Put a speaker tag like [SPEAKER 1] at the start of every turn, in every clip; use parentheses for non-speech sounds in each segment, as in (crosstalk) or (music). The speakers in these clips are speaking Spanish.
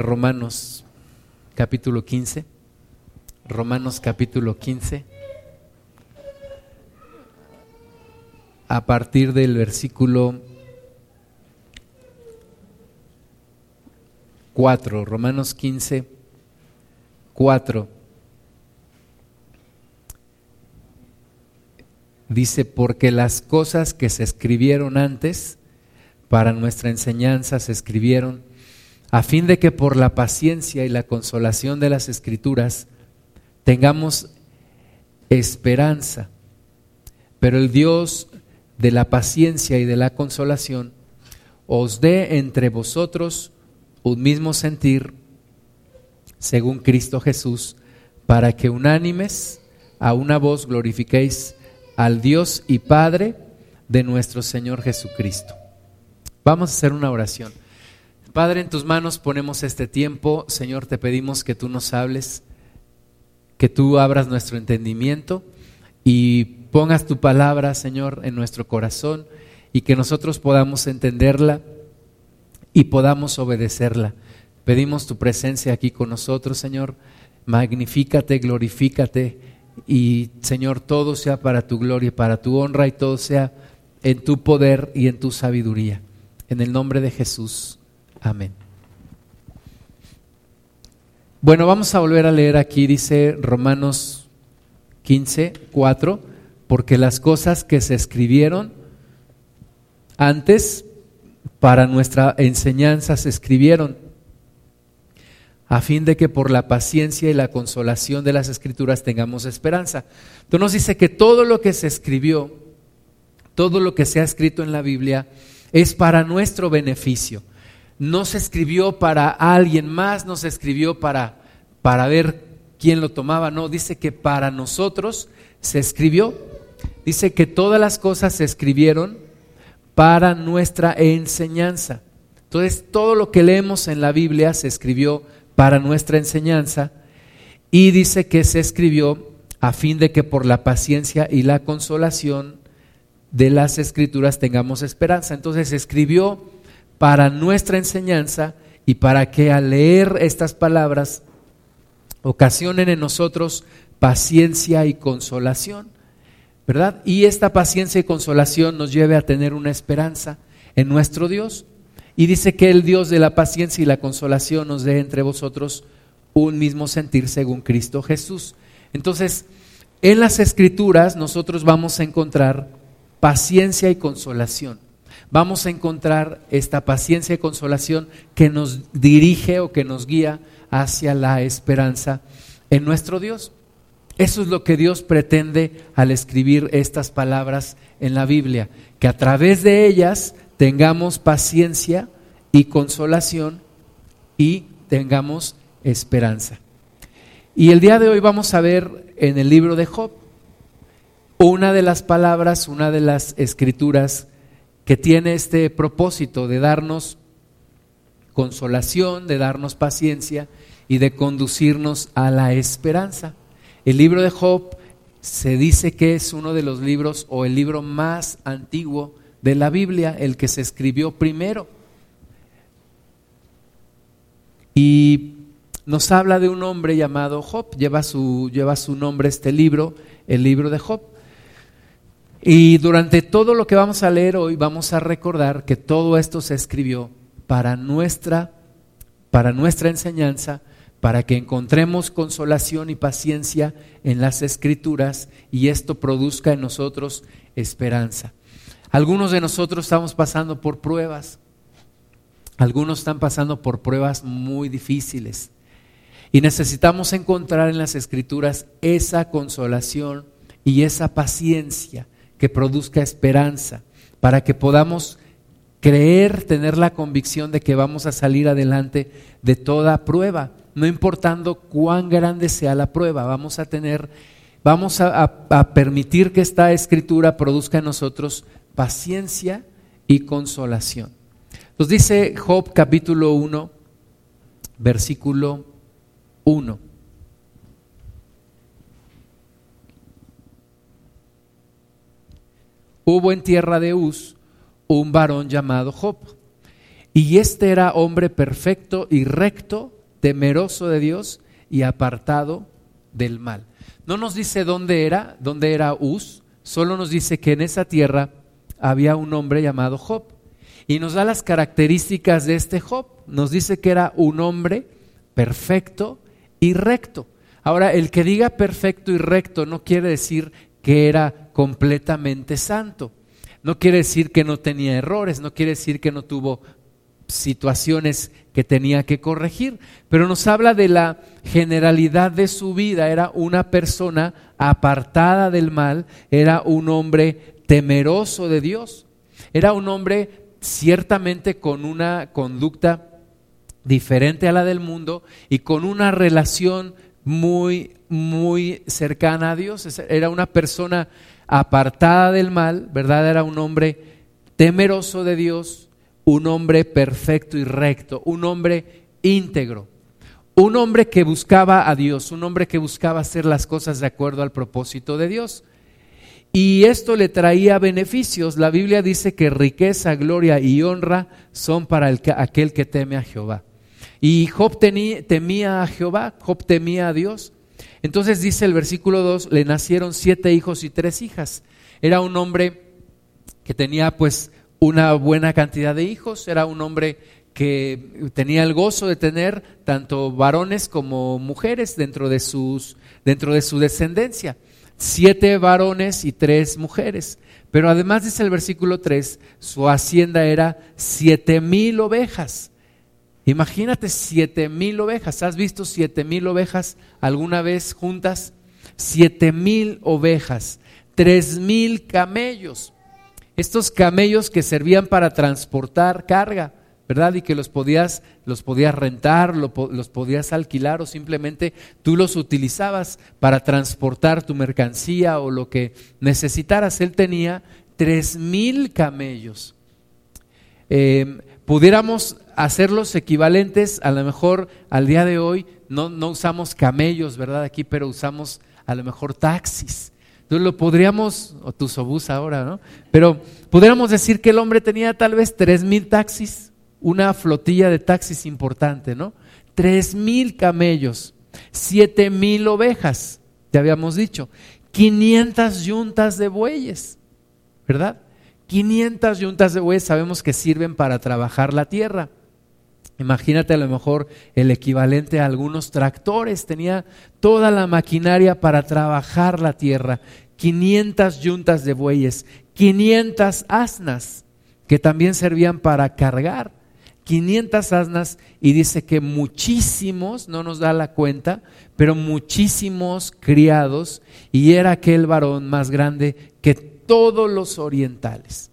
[SPEAKER 1] Romanos capítulo 15. Romanos capítulo 15. A partir del versículo 4. Romanos 15, 4. Dice, porque las cosas que se escribieron antes para nuestra enseñanza se escribieron a fin de que por la paciencia y la consolación de las escrituras tengamos esperanza. Pero el Dios de la paciencia y de la consolación os dé entre vosotros un mismo sentir según Cristo Jesús, para que unánimes a una voz glorifiquéis al Dios y Padre de nuestro Señor Jesucristo. Vamos a hacer una oración. Padre, en tus manos ponemos este tiempo. Señor, te pedimos que tú nos hables, que tú abras nuestro entendimiento y pongas tu palabra, Señor, en nuestro corazón y que nosotros podamos entenderla y podamos obedecerla. Pedimos tu presencia aquí con nosotros, Señor. Magnifícate, glorifícate y, Señor, todo sea para tu gloria, para tu honra y todo sea en tu poder y en tu sabiduría. En el nombre de Jesús. Amén. Bueno, vamos a volver a leer aquí, dice Romanos 15, 4, porque las cosas que se escribieron antes para nuestra enseñanza se escribieron, a fin de que por la paciencia y la consolación de las escrituras tengamos esperanza. Entonces nos dice que todo lo que se escribió, todo lo que se ha escrito en la Biblia, es para nuestro beneficio no se escribió para alguien más, no se escribió para, para ver quién lo tomaba, no, dice que para nosotros se escribió, dice que todas las cosas se escribieron para nuestra enseñanza. Entonces, todo lo que leemos en la Biblia se escribió para nuestra enseñanza y dice que se escribió a fin de que por la paciencia y la consolación de las escrituras tengamos esperanza. Entonces, se escribió para nuestra enseñanza y para que al leer estas palabras ocasionen en nosotros paciencia y consolación, ¿verdad? Y esta paciencia y consolación nos lleve a tener una esperanza en nuestro Dios. Y dice que el Dios de la paciencia y la consolación nos dé entre vosotros un mismo sentir según Cristo Jesús. Entonces, en las escrituras nosotros vamos a encontrar paciencia y consolación vamos a encontrar esta paciencia y consolación que nos dirige o que nos guía hacia la esperanza en nuestro Dios. Eso es lo que Dios pretende al escribir estas palabras en la Biblia, que a través de ellas tengamos paciencia y consolación y tengamos esperanza. Y el día de hoy vamos a ver en el libro de Job una de las palabras, una de las escrituras que tiene este propósito de darnos consolación, de darnos paciencia y de conducirnos a la esperanza. El libro de Job se dice que es uno de los libros o el libro más antiguo de la Biblia, el que se escribió primero. Y nos habla de un hombre llamado Job, lleva su, lleva su nombre este libro, el libro de Job. Y durante todo lo que vamos a leer hoy vamos a recordar que todo esto se escribió para nuestra para nuestra enseñanza, para que encontremos consolación y paciencia en las escrituras y esto produzca en nosotros esperanza. Algunos de nosotros estamos pasando por pruebas. Algunos están pasando por pruebas muy difíciles. Y necesitamos encontrar en las escrituras esa consolación y esa paciencia que produzca esperanza, para que podamos creer, tener la convicción de que vamos a salir adelante de toda prueba, no importando cuán grande sea la prueba, vamos a tener, vamos a, permitir que esta escritura produzca en nosotros paciencia y consolación. Nos dice Job capítulo 1, versículo 1. Hubo en tierra de Uz un varón llamado Job. Y este era hombre perfecto y recto, temeroso de Dios y apartado del mal. No nos dice dónde era, dónde era Uz, solo nos dice que en esa tierra había un hombre llamado Job. Y nos da las características de este Job. Nos dice que era un hombre perfecto y recto. Ahora, el que diga perfecto y recto no quiere decir que era completamente santo. No quiere decir que no tenía errores, no quiere decir que no tuvo situaciones que tenía que corregir, pero nos habla de la generalidad de su vida. Era una persona apartada del mal, era un hombre temeroso de Dios, era un hombre ciertamente con una conducta diferente a la del mundo y con una relación muy, muy cercana a Dios. Era una persona apartada del mal, ¿verdad? Era un hombre temeroso de Dios, un hombre perfecto y recto, un hombre íntegro, un hombre que buscaba a Dios, un hombre que buscaba hacer las cosas de acuerdo al propósito de Dios. Y esto le traía beneficios. La Biblia dice que riqueza, gloria y honra son para aquel que teme a Jehová. Y Job temía a Jehová, Job temía a Dios. Entonces dice el versículo 2, le nacieron siete hijos y tres hijas. Era un hombre que tenía pues una buena cantidad de hijos, era un hombre que tenía el gozo de tener tanto varones como mujeres dentro de, sus, dentro de su descendencia. Siete varones y tres mujeres. Pero además dice el versículo 3, su hacienda era siete mil ovejas Imagínate siete mil ovejas. ¿Has visto siete mil ovejas alguna vez juntas? Siete mil ovejas, tres mil camellos. Estos camellos que servían para transportar carga, ¿verdad? Y que los podías, los podías rentar, los podías alquilar o simplemente tú los utilizabas para transportar tu mercancía o lo que necesitaras. Él tenía tres mil camellos. Eh, pudiéramos hacerlos equivalentes, a lo mejor al día de hoy no, no usamos camellos, ¿verdad? Aquí, pero usamos a lo mejor taxis. Entonces lo podríamos, o tus obús ahora, ¿no? Pero pudiéramos decir que el hombre tenía tal vez tres mil taxis, una flotilla de taxis importante, ¿no? Tres mil camellos, siete mil ovejas, te habíamos dicho, 500 yuntas de bueyes, ¿verdad? 500 yuntas de bueyes sabemos que sirven para trabajar la tierra. Imagínate a lo mejor el equivalente a algunos tractores, tenía toda la maquinaria para trabajar la tierra, 500 yuntas de bueyes, 500 asnas que también servían para cargar, 500 asnas y dice que muchísimos, no nos da la cuenta, pero muchísimos criados y era aquel varón más grande que todos los orientales.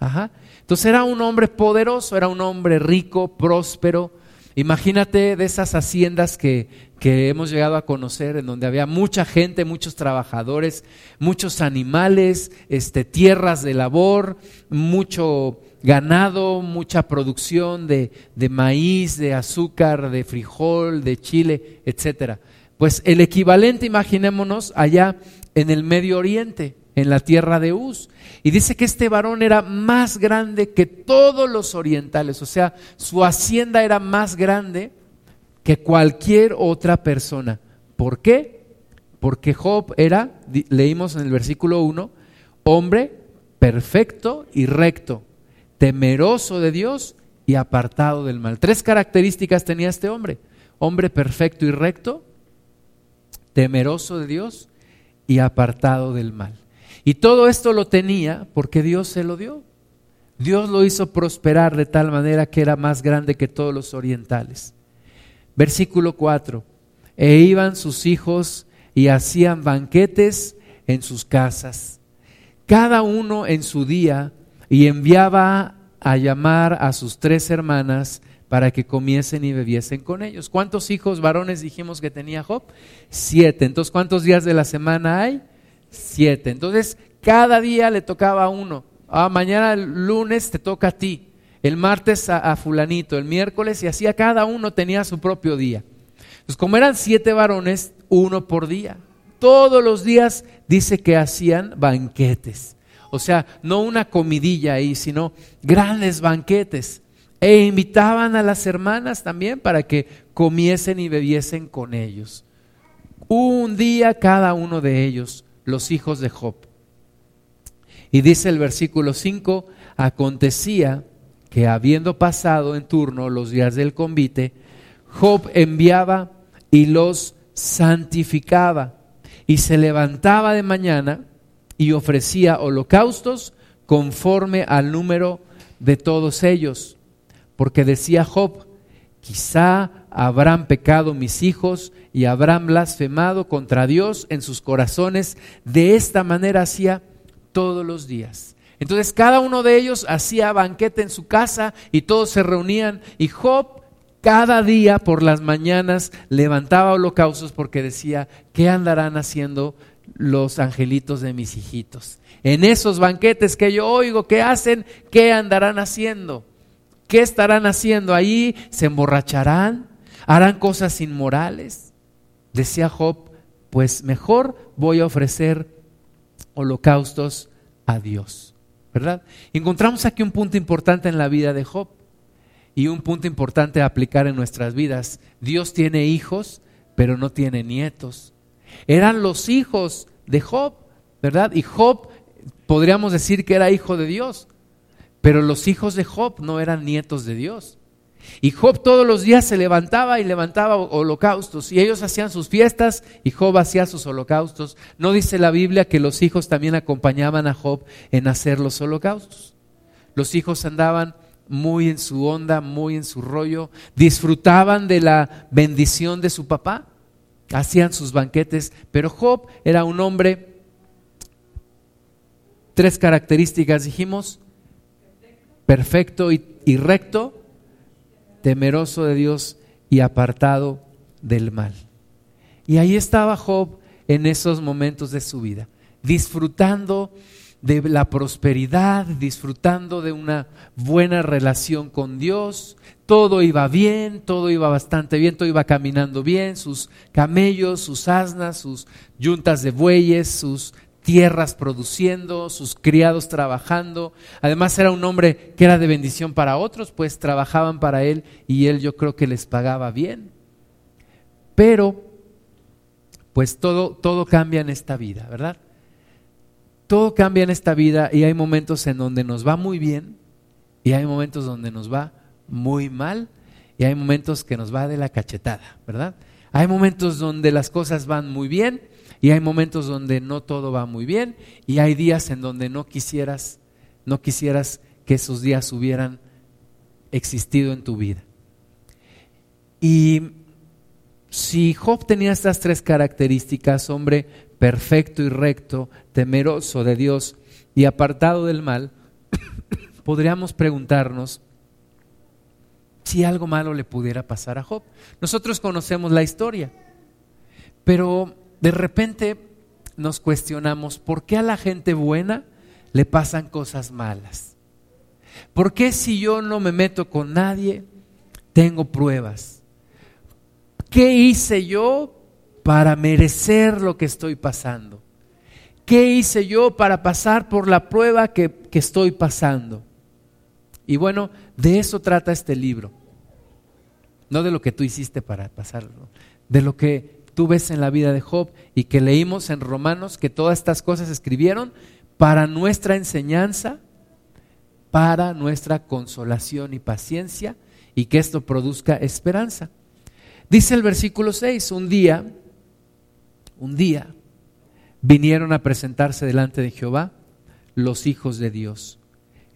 [SPEAKER 1] Ajá. Entonces era un hombre poderoso, era un hombre rico, próspero. Imagínate de esas haciendas que, que hemos llegado a conocer, en donde había mucha gente, muchos trabajadores, muchos animales, este, tierras de labor, mucho ganado, mucha producción de, de maíz, de azúcar, de frijol, de chile, etcétera. Pues el equivalente, imaginémonos, allá en el Medio Oriente en la tierra de Uz. Y dice que este varón era más grande que todos los orientales, o sea, su hacienda era más grande que cualquier otra persona. ¿Por qué? Porque Job era, leímos en el versículo 1, hombre perfecto y recto, temeroso de Dios y apartado del mal. Tres características tenía este hombre. Hombre perfecto y recto, temeroso de Dios y apartado del mal. Y todo esto lo tenía porque Dios se lo dio. Dios lo hizo prosperar de tal manera que era más grande que todos los orientales. Versículo 4. E iban sus hijos y hacían banquetes en sus casas, cada uno en su día, y enviaba a llamar a sus tres hermanas para que comiesen y bebiesen con ellos. ¿Cuántos hijos varones dijimos que tenía Job? Siete. Entonces, ¿cuántos días de la semana hay? Siete. Entonces, cada día le tocaba a uno. Ah, mañana el lunes te toca a ti, el martes a, fulanito, el miércoles y así a cada uno tenía su propio día. Entonces, como eran siete varones, uno por día. Todos los días dice que hacían banquetes. O sea, no una comidilla ahí, sino grandes banquetes. E invitaban a las hermanas también para que comiesen y bebiesen con ellos. Un día cada uno de ellos, los hijos de Job. Y dice el versículo 5, acontecía que habiendo pasado en turno los días del convite, Job enviaba y los santificaba y se levantaba de mañana y ofrecía holocaustos conforme al número de todos ellos. Porque decía Job, quizá habrán pecado mis hijos y habrán blasfemado contra Dios en sus corazones. De esta manera hacía todos los días. Entonces cada uno de ellos hacía banquete en su casa y todos se reunían y Job cada día por las mañanas levantaba holocaustos porque decía, ¿qué andarán haciendo los angelitos de mis hijitos? En esos banquetes que yo oigo que hacen, ¿qué andarán haciendo? ¿Qué estarán haciendo ahí? ¿Se emborracharán? ¿Harán cosas inmorales? Decía Job, pues mejor voy a ofrecer holocaustos a Dios. ¿Verdad? Encontramos aquí un punto importante en la vida de Job y un punto importante a aplicar en nuestras vidas. Dios tiene hijos, pero no tiene nietos. Eran los hijos de Job, ¿verdad? Y Job podríamos decir que era hijo de Dios, pero los hijos de Job no eran nietos de Dios. Y Job todos los días se levantaba y levantaba holocaustos y ellos hacían sus fiestas y Job hacía sus holocaustos. ¿No dice la Biblia que los hijos también acompañaban a Job en hacer los holocaustos? Los hijos andaban muy en su onda, muy en su rollo, disfrutaban de la bendición de su papá, hacían sus banquetes, pero Job era un hombre, tres características dijimos, perfecto y, y recto, temeroso de Dios y apartado del mal. Y ahí estaba Job en esos momentos de su vida, disfrutando de la prosperidad, disfrutando de una buena relación con Dios. Todo iba bien, todo iba bastante bien, todo iba caminando bien, sus camellos, sus asnas, sus yuntas de bueyes, sus tierras produciendo, sus criados trabajando. Además era un hombre que era de bendición para otros, pues trabajaban para él y él yo creo que les pagaba bien. Pero pues todo todo cambia en esta vida, ¿verdad? todo cambia en esta vida y hay momentos en donde nos va muy bien y hay momentos donde nos va muy mal y hay momentos que nos va de la cachetada, ¿verdad? Hay momentos donde las cosas van muy bien y hay momentos donde no todo va muy bien y hay días en donde no quisieras no quisieras que esos días hubieran existido en tu vida. Y si Job tenía estas tres características, hombre perfecto y recto, temeroso de Dios y apartado del mal, (coughs) podríamos preguntarnos si algo malo le pudiera pasar a Job. Nosotros conocemos la historia, pero de repente nos cuestionamos, ¿por qué a la gente buena le pasan cosas malas? ¿Por qué si yo no me meto con nadie, tengo pruebas? ¿Qué hice yo para merecer lo que estoy pasando? ¿Qué hice yo para pasar por la prueba que, estoy pasando? Y bueno, de eso trata este libro. No de lo que tú hiciste para pasarlo, de lo que tú ves en la vida de Job y que leímos en Romanos que todas estas cosas escribieron para nuestra enseñanza, para nuestra consolación y paciencia y que esto produzca esperanza. Dice el versículo 6, un día un día vinieron a presentarse delante de Jehová los hijos de Dios,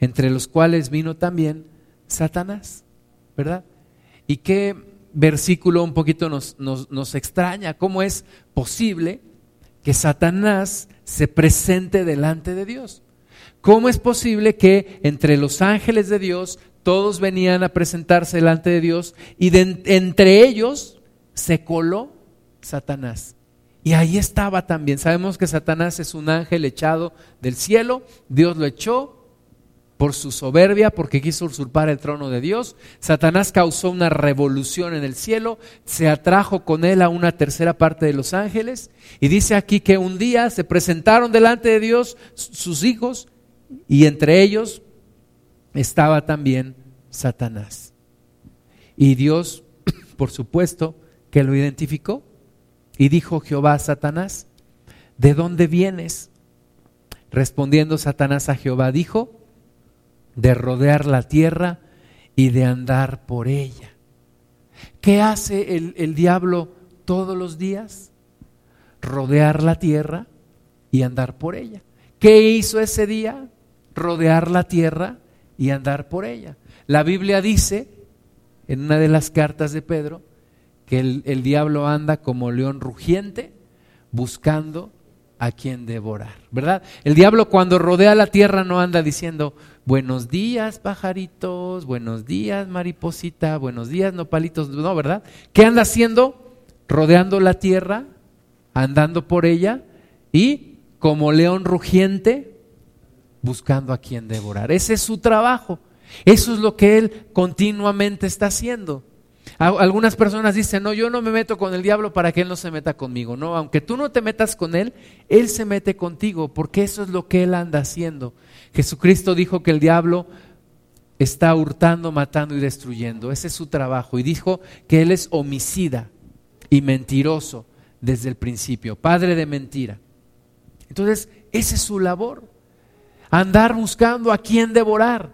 [SPEAKER 1] entre los cuales vino también Satanás, ¿verdad? ¿Y qué versículo un poquito nos, nos, extraña? ¿Cómo es posible que Satanás se presente delante de Dios? ¿Cómo es posible que entre los ángeles de Dios todos venían a presentarse delante de Dios y entre ellos se coló Satanás? Y ahí estaba también. Sabemos que Satanás es un ángel echado del cielo. Dios lo echó por su soberbia, porque quiso usurpar el trono de Dios. Satanás causó una revolución en el cielo, se atrajo con él a una tercera parte de los ángeles. Y dice aquí que un día se presentaron delante de Dios sus hijos y entre ellos estaba también Satanás. Y Dios, (clears throat) por supuesto, que lo identificó y dijo Jehová a Satanás, ¿de dónde vienes? Respondiendo Satanás a Jehová, dijo, de rodear la tierra y de andar por ella. ¿Qué hace el, el diablo todos los días? Rodear la tierra y andar por ella. ¿Qué hizo ese día? Rodear la tierra y andar por ella. La Biblia dice, en una de las cartas de Pedro, que el, el diablo anda como león rugiente buscando a quien devorar, ¿verdad? El diablo cuando rodea la tierra no anda diciendo, buenos días pajaritos, buenos días mariposita, buenos días nopalitos, no, ¿verdad? ¿Qué anda haciendo? Rodeando la tierra, andando por ella y como león rugiente buscando a quien devorar. Ese es su trabajo. Eso es lo que él continuamente está haciendo. Algunas personas dicen, no, yo no me meto con el diablo para que él no se meta conmigo. No, aunque tú no te metas con él, él se mete contigo, porque eso es lo que él anda haciendo. Jesucristo dijo que el diablo está hurtando, matando y destruyendo. Ese es su trabajo. Y dijo que él es homicida y mentiroso desde el principio, padre de mentira. Entonces, esa es su labor. Andar buscando a quién devorar.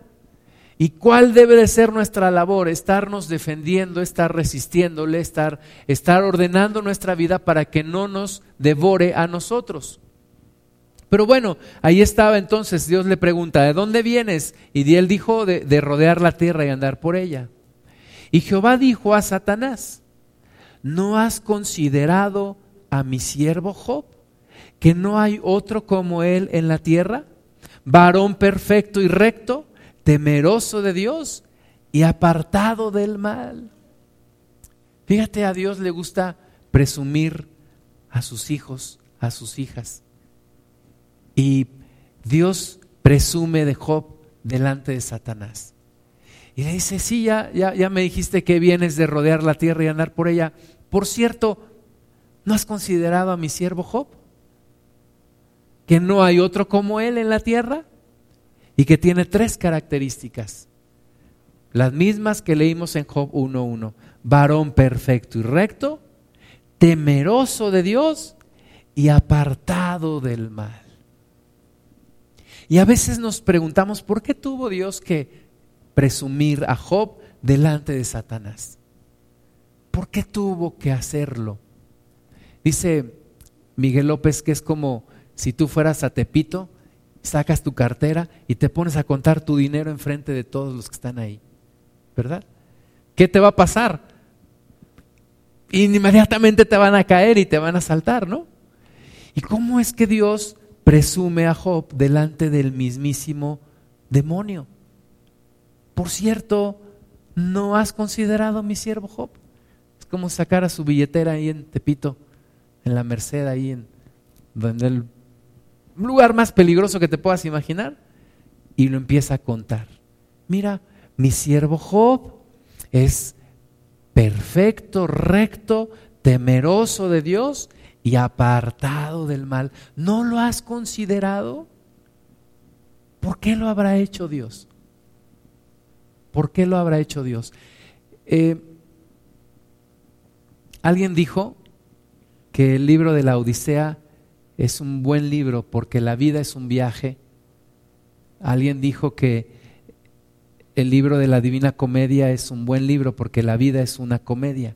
[SPEAKER 1] ¿Y cuál debe de ser nuestra labor? Estarnos defendiendo, estar resistiéndole, estar, estar ordenando nuestra vida para que no nos devore a nosotros. Pero bueno, ahí estaba entonces, Dios le pregunta, ¿de dónde vienes? Y él dijo de, de rodear la tierra y andar por ella. Y Jehová dijo a Satanás, ¿no has considerado a mi siervo Job, que no hay otro como él en la tierra? Varón perfecto y recto temeroso de Dios y apartado del mal. Fíjate, a Dios le gusta presumir a sus hijos, a sus hijas. Y Dios presume de Job delante de Satanás. Y le dice, sí, ya, ya, ya me dijiste que vienes de rodear la tierra y andar por ella. Por cierto, ¿no has considerado a mi siervo Job? Que no hay otro como él en la tierra y que tiene tres características. Las mismas que leímos en Job 1.1. Varón perfecto y recto, temeroso de Dios y apartado del mal. Y a veces nos preguntamos, ¿por qué tuvo Dios que presumir a Job delante de Satanás? ¿Por qué tuvo que hacerlo? Dice Miguel López que es como si tú fueras a Tepito sacas tu cartera y te pones a contar tu dinero enfrente de todos los que están ahí. ¿Verdad? ¿Qué te va a pasar? Inmediatamente te van a caer y te van a saltar, ¿no? ¿Y cómo es que Dios presume a Job delante del mismísimo demonio? Por cierto, ¿no has considerado a mi siervo Job? Es como sacar a su billetera ahí en Tepito, en la Merced, ahí en él un lugar más peligroso que te puedas imaginar, y lo empieza a contar. Mira, mi siervo Job es perfecto, recto, temeroso de Dios y apartado del mal. ¿No lo has considerado? ¿Por qué lo habrá hecho Dios? ¿Por qué lo habrá hecho Dios? Eh, alguien dijo que el libro de la Odisea es un buen libro porque la vida es un viaje. Alguien dijo que el libro de la Divina Comedia es un buen libro porque la vida es una comedia.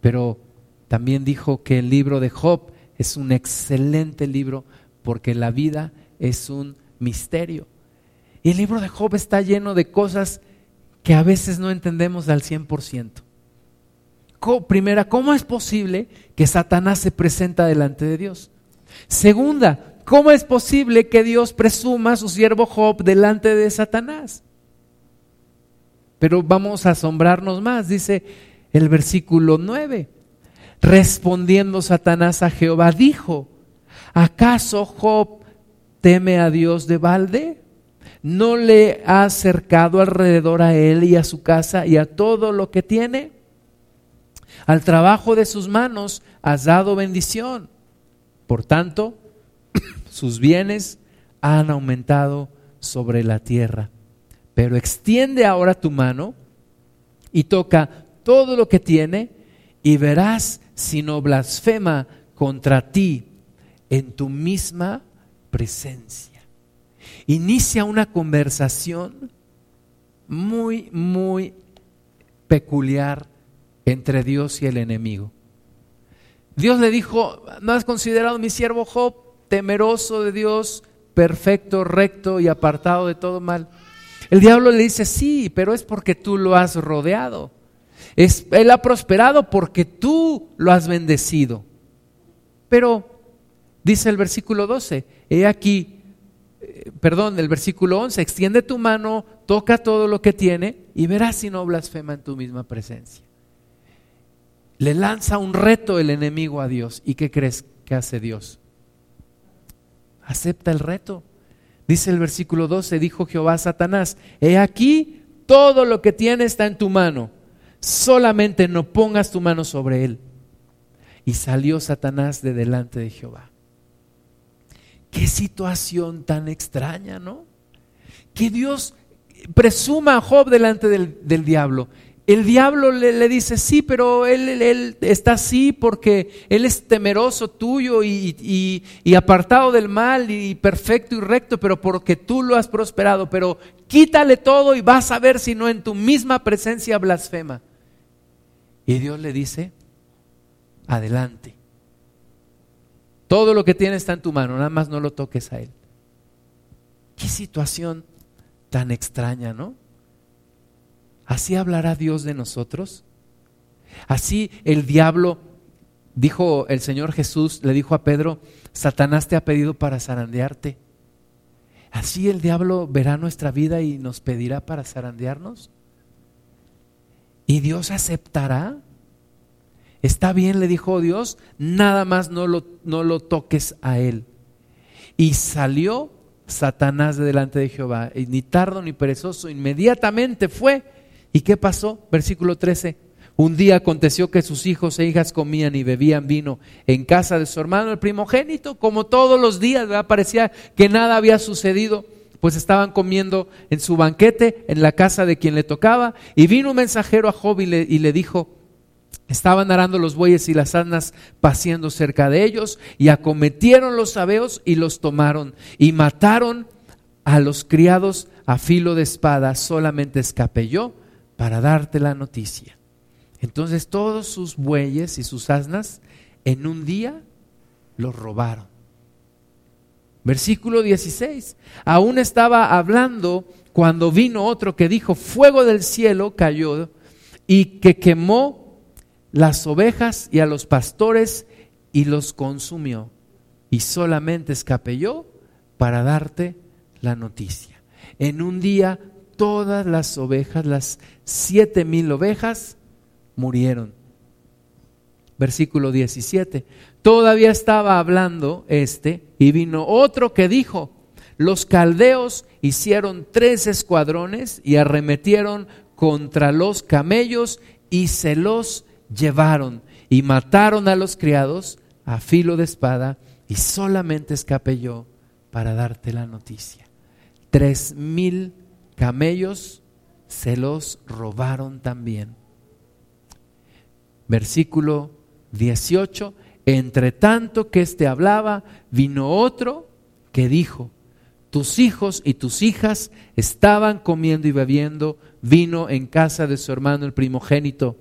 [SPEAKER 1] Pero también dijo que el libro de Job es un excelente libro porque la vida es un misterio. Y el libro de Job está lleno de cosas que a veces no entendemos al 100%. Primera, ¿cómo es posible que Satanás se presenta delante de Dios? Segunda, ¿cómo es posible que Dios presuma a su siervo Job delante de Satanás? Pero vamos a asombrarnos más, dice el versículo 9. Respondiendo Satanás a Jehová, dijo, ¿acaso Job teme a Dios de balde? ¿No le ha acercado alrededor a él y a su casa y a todo lo que tiene? Al trabajo de sus manos has dado bendición por tanto, (clears throat) sus bienes han aumentado sobre la tierra. Pero extiende ahora tu mano y toca todo lo que tiene y verás si no blasfema contra ti en tu misma presencia. Inicia una conversación muy, muy peculiar entre Dios y el enemigo. Dios le dijo, ¿no has considerado mi siervo Job, temeroso de Dios, perfecto, recto y apartado de todo mal? El diablo le dice, sí, pero es porque tú lo has rodeado. Él ha prosperado porque tú lo has bendecido. Pero, dice el versículo 12, he aquí, eh, perdón, el versículo 11, extiende tu mano, toca todo lo que tiene y verás si no blasfema en tu misma presencia. Le lanza un reto el enemigo a Dios. ¿Y qué crees que hace Dios? Acepta el reto. Dice el versículo 12, dijo Jehová a Satanás, he aquí, todo lo que tiene está en tu mano, solamente no pongas tu mano sobre él. Y salió Satanás de delante de Jehová. Qué situación tan extraña, ¿no? Que Dios presuma a Job delante del, del diablo el diablo le, dice, sí, pero él, está así porque él es temeroso tuyo y, y, apartado del mal y perfecto y recto, pero porque tú lo has prosperado. Pero quítale todo y vas a ver si no en tu misma presencia blasfema. Y Dios le dice, adelante. Todo lo que tienes está en tu mano, nada más no lo toques a él. Qué situación tan extraña, ¿no? ¿Así hablará Dios de nosotros? Así el diablo, dijo el Señor Jesús, le dijo a Pedro, Satanás te ha pedido para zarandearte. ¿Así el diablo verá nuestra vida y nos pedirá para zarandearnos? ¿Y Dios aceptará? Está bien, le dijo Dios, nada más no lo, no lo toques a él. Y salió Satanás de delante de Jehová, y ni tardo ni perezoso, inmediatamente fue ¿Y qué pasó? Versículo 13. Un día aconteció que sus hijos e hijas comían y bebían vino en casa de su hermano el primogénito, como todos los días, parecía que nada había sucedido, pues estaban comiendo en su banquete en la casa de quien le tocaba, y vino un mensajero a Job y le, dijo, Estaban arando los bueyes y las asnas paciendo cerca de ellos, y acometieron los sabeos y los tomaron, y mataron a los criados a filo de espada, solamente escapé yo para darte la noticia. Entonces todos sus bueyes y sus asnas en un día los robaron. Versículo 16. Aún estaba hablando cuando vino otro que dijo, fuego del cielo cayó y que quemó las ovejas y a los pastores y los consumió. Y solamente escapé yo para darte la noticia. En un día todas las ovejas, las siete mil ovejas, murieron. Versículo 17. Todavía estaba hablando este y vino otro que dijo, los caldeos hicieron tres escuadrones y arremetieron contra los camellos y se los llevaron y mataron a los criados a filo de espada y solamente escapé yo para darte la noticia. Tres mil camellos se los robaron también. Versículo 18, entre tanto que éste hablaba, vino otro que dijo, tus hijos y tus hijas estaban comiendo y bebiendo vino en casa de su hermano el primogénito.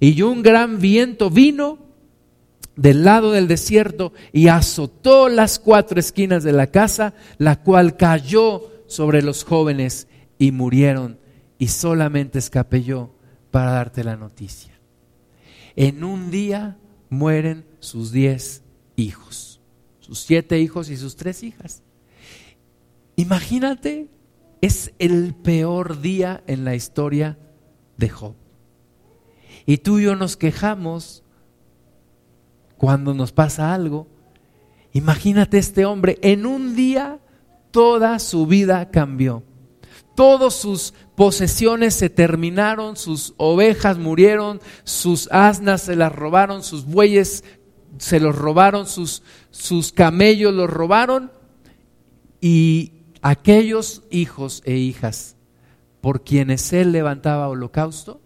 [SPEAKER 1] Y un gran viento vino del lado del desierto y azotó las cuatro esquinas de la casa, la cual cayó sobre los jóvenes y murieron y solamente escapé yo para darte la noticia. En un día mueren sus diez hijos, sus siete hijos y sus tres hijas. Imagínate, es el peor día en la historia de Job. Y tú y yo nos quejamos cuando nos pasa algo. Imagínate este hombre, en un día toda su vida cambió todas sus posesiones se terminaron, sus ovejas murieron, sus asnas se las robaron, sus bueyes se los robaron, sus, sus camellos los robaron y aquellos hijos e hijas por quienes él levantaba holocausto,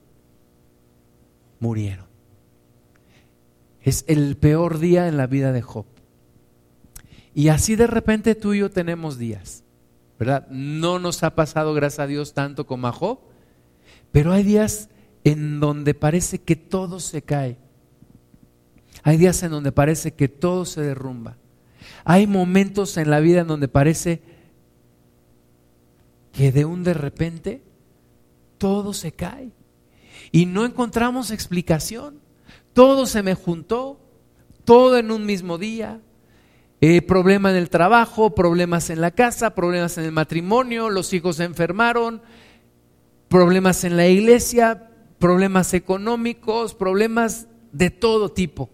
[SPEAKER 1] murieron. Es el peor día en la vida de Job. Y así de repente tú y yo tenemos días, ¿verdad? No nos ha pasado, gracias a Dios, tanto como a Job, pero hay días en donde parece que todo se cae. Hay días en donde parece que todo se derrumba. Hay momentos en la vida en donde parece que de un de repente todo se cae y no encontramos explicación. Todo se me juntó, todo en un mismo día. Eh, problema en el trabajo, problemas en la casa, problemas en el matrimonio, los hijos se enfermaron, problemas en la iglesia, problemas económicos, problemas de todo tipo.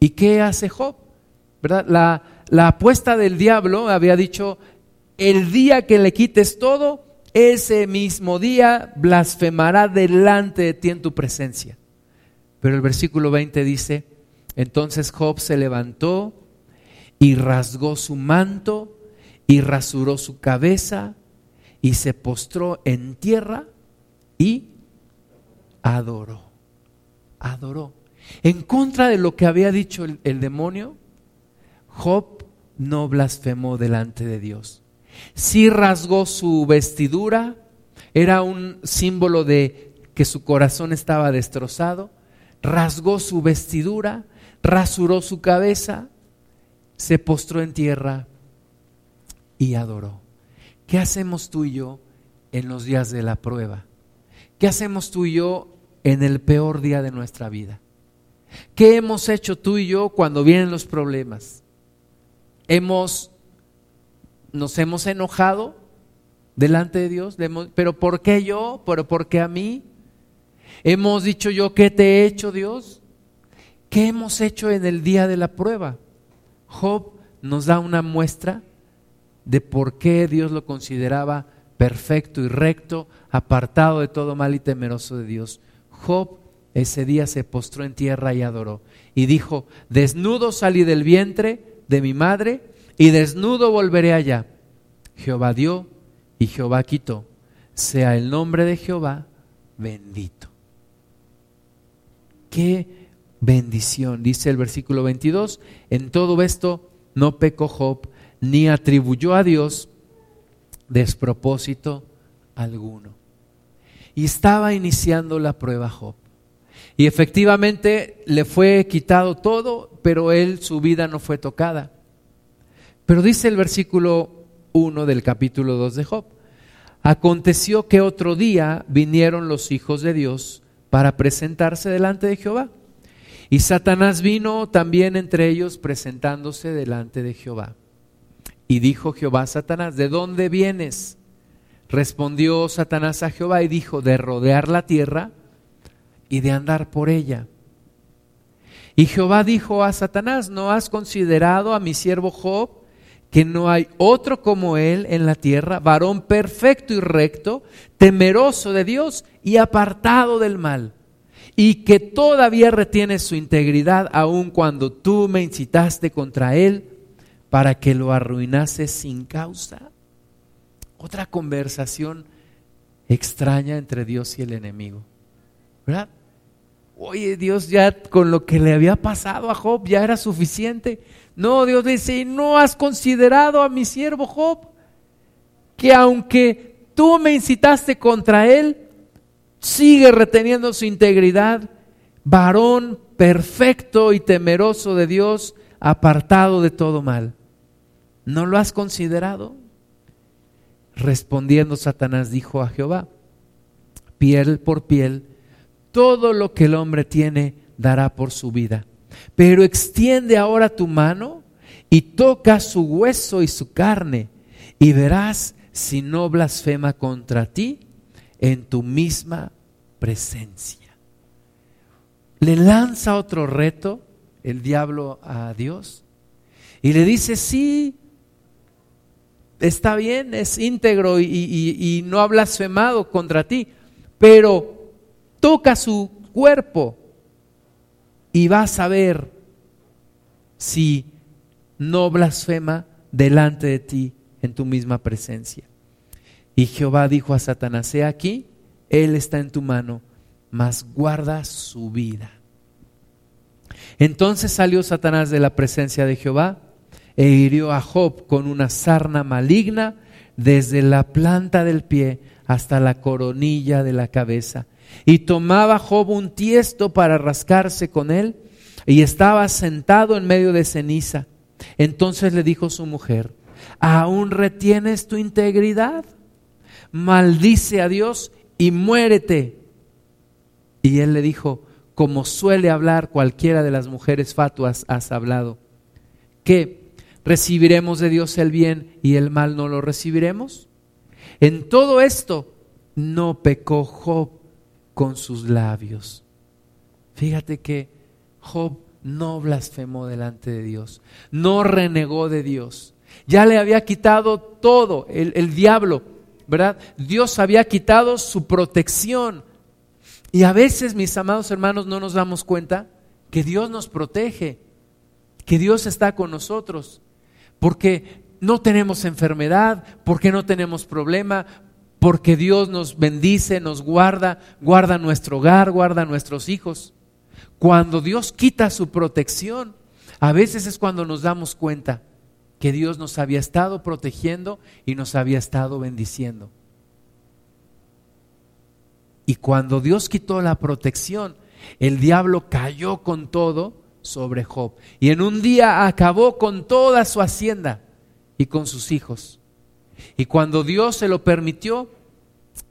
[SPEAKER 1] ¿Y qué hace Job? ¿Verdad? La, la apuesta del diablo había dicho, el día que le quites todo, ese mismo día blasfemará delante de ti en tu presencia. Pero el versículo 20 dice, entonces Job se levantó y rasgó su manto y rasuró su cabeza y se postró en tierra y adoró. Adoró. En contra de lo que había dicho el, demonio, Job no blasfemó delante de Dios sí rasgó su vestidura, era un símbolo de que su corazón estaba destrozado, rasgó su vestidura, rasuró su cabeza, se postró en tierra y adoró. ¿Qué hacemos tú y yo en los días de la prueba? ¿Qué hacemos tú y yo en el peor día de nuestra vida? ¿Qué hemos hecho tú y yo cuando vienen los problemas? Hemos nos hemos enojado delante de Dios, pero ¿por qué yo? ¿Pero por qué a mí? ¿Hemos dicho yo qué te he hecho Dios? ¿Qué hemos hecho en el día de la prueba? Job nos da una muestra de por qué Dios lo consideraba perfecto y recto, apartado de todo mal y temeroso de Dios. Job ese día se postró en tierra y adoró. Y dijo, desnudo salí del vientre de mi madre y desnudo volveré allá. Jehová dio y Jehová quitó. Sea el nombre de Jehová bendito. Qué bendición, dice el versículo 22. En todo esto no pecó Job, ni atribuyó a Dios despropósito alguno. Y estaba iniciando la prueba Job. Y efectivamente le fue quitado todo, pero él, su vida no fue tocada. Pero dice el versículo 1 del capítulo 2 de Job, aconteció que otro día vinieron los hijos de Dios para presentarse delante de Jehová. Y Satanás vino también entre ellos presentándose delante de Jehová. Y dijo Jehová a Satanás, ¿de dónde vienes? Respondió Satanás a Jehová y dijo, de rodear la tierra y de andar por ella. Y Jehová dijo a Satanás, ¿no has considerado a mi siervo Job? que no hay otro como Él en la tierra, varón perfecto y recto, temeroso de Dios y apartado del mal, y que todavía retiene su integridad aun cuando tú me incitaste contra Él para que lo arruinase sin causa. Otra conversación extraña entre Dios y el enemigo. ¿Verdad? Oye, Dios ya con lo que le había pasado a Job ya era suficiente. No, Dios dice, no has considerado a mi siervo Job, que aunque tú me incitaste contra él, sigue reteniendo su integridad, varón perfecto y temeroso de Dios, apartado de todo mal. ¿No lo has considerado? Respondiendo Satanás dijo a Jehová, piel por piel, todo lo que el hombre tiene dará por su vida. Pero extiende ahora tu mano y toca su hueso y su carne y verás si no blasfema contra ti en tu misma presencia. Le lanza otro reto el diablo a Dios y le dice, sí, está bien, es íntegro y, y no ha blasfemado contra ti, pero toca su cuerpo y vas a ver si no blasfema delante de ti en tu misma presencia. Y Jehová dijo a Satanás, he aquí, él está en tu mano, mas guarda su vida. Entonces salió Satanás de la presencia de Jehová e hirió a Job con una sarna maligna desde la planta del pie hasta la coronilla de la cabeza. Y tomaba Job un tiesto para rascarse con él y estaba sentado en medio de ceniza. Entonces le dijo su mujer, ¿aún retienes tu integridad? Maldice a Dios y muérete. Y él le dijo, como suele hablar cualquiera de las mujeres fatuas, has hablado. ¿Qué? ¿Recibiremos de Dios el bien y el mal no lo recibiremos? En todo esto no pecó Job con sus labios. Fíjate que Job no blasfemó delante de Dios, no renegó de Dios. Ya le había quitado todo el, el diablo, ¿verdad? Dios había quitado su protección. Y a veces, mis amados hermanos, no nos damos cuenta que Dios nos protege, que Dios está con nosotros, porque no tenemos enfermedad, porque no tenemos problema, porque Dios nos bendice, nos guarda, guarda nuestro hogar, guarda nuestros hijos. Cuando Dios quita su protección, a veces es cuando nos damos cuenta que Dios nos había estado protegiendo y nos había estado bendiciendo. Y cuando Dios quitó la protección, el diablo cayó con todo sobre Job. Y en un día acabó con toda su hacienda y con sus hijos. Y cuando Dios se lo permitió,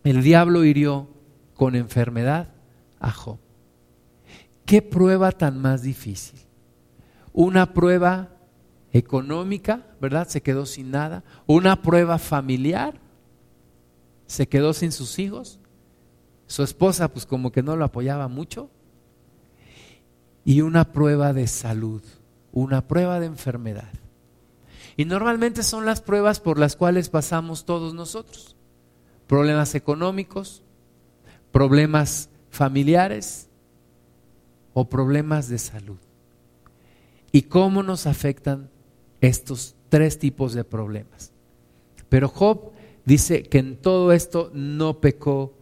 [SPEAKER 1] el diablo hirió con enfermedad a Job. ¿Qué prueba tan más difícil? Una prueba económica, ¿verdad? Se quedó sin nada. Una prueba familiar, se quedó sin sus hijos. Su esposa pues como que no lo apoyaba mucho. Y una prueba de salud, una prueba de enfermedad. Y normalmente son las pruebas por las cuales pasamos todos nosotros. Problemas económicos, problemas familiares, o problemas de salud. ¿Y cómo nos afectan estos tres tipos de problemas? Pero Job dice que en todo esto no pecó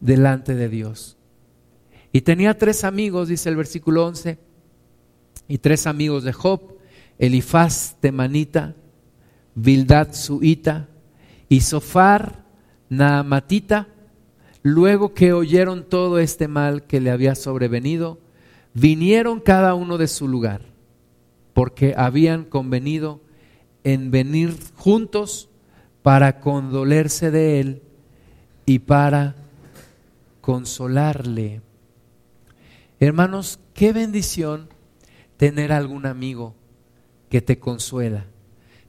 [SPEAKER 1] delante de Dios. Y tenía tres amigos, dice el versículo 11, y tres amigos de Job, Elifaz temanita, Bildad suita y Sofar naamatita, luego que oyeron todo este mal que le había sobrevenido, vinieron cada uno de su lugar, porque habían convenido en venir juntos para condolerse de él y para consolarle. Hermanos, qué bendición tener algún amigo que te consuela,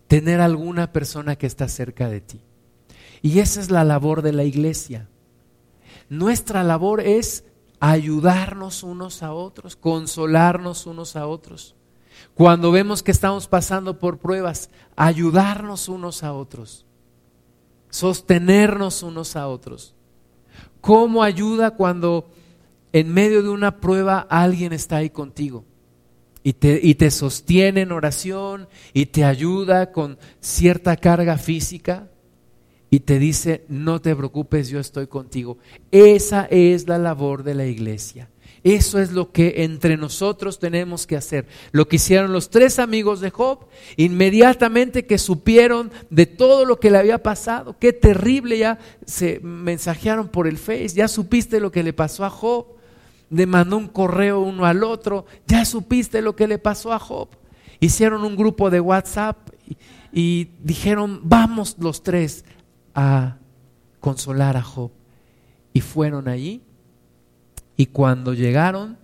[SPEAKER 1] tener alguna persona que está cerca de ti. Y esa es la labor de la iglesia. Nuestra labor es ayudarnos unos a otros, consolarnos unos a otros. Cuando vemos que estamos pasando por pruebas, ayudarnos unos a otros, sostenernos unos a otros. ¿Cómo ayuda cuando en medio de una prueba alguien está ahí contigo? Y te, y te sostiene en oración y te ayuda con cierta carga física y te dice, no te preocupes, yo estoy contigo. Esa es la labor de la iglesia. Eso es lo que entre nosotros tenemos que hacer. Lo que hicieron los tres amigos de Job, inmediatamente que supieron de todo lo que le había pasado, qué terrible, ya se mensajearon por el Face, ya supiste lo que le pasó a Job, le mandó un correo uno al otro, ya supiste lo que le pasó a Job. Hicieron un grupo de WhatsApp y, dijeron, vamos los tres a consolar a Job. Y fueron allí. Y cuando llegaron,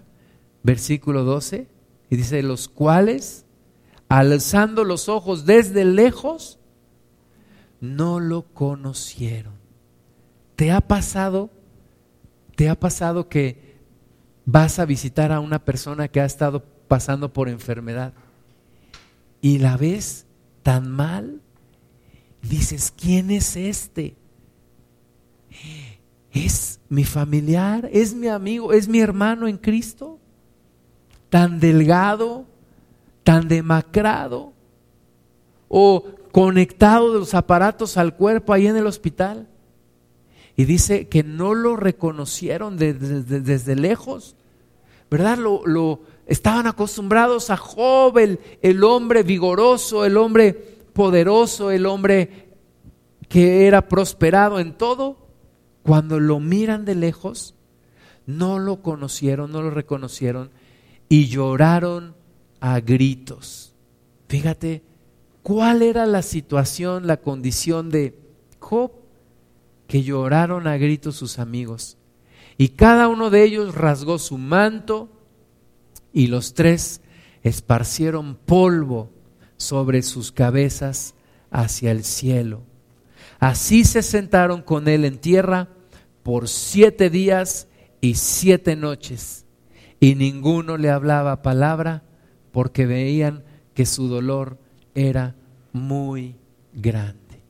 [SPEAKER 1] versículo 12, y dice, los cuales, alzando los ojos desde lejos, no lo conocieron. ¿Te ha pasado? ¿Te ha pasado que vas a visitar a una persona que ha estado pasando por enfermedad y la ves tan mal dices, ¿quién es este? ¿Es mi familiar? ¿Es mi amigo? ¿Es mi hermano en Cristo? Tan delgado, tan demacrado. O conectado de los aparatos al cuerpo ahí en el hospital. Y dice que no lo reconocieron desde, lejos, ¿verdad? Lo, estaban acostumbrados a Job, el hombre vigoroso, el hombre poderoso, el hombre que era prosperado en todo. Cuando lo miran de lejos, no lo conocieron, no lo reconocieron y lloraron a gritos. Fíjate cuál era la situación, la condición de Job, que lloraron a gritos sus amigos. Y cada uno de ellos rasgó su manto y los tres esparcieron polvo sobre sus cabezas hacia el cielo. Así se sentaron con él en tierra por siete días y siete noches, y ninguno le hablaba palabra porque veían que su dolor era muy grande.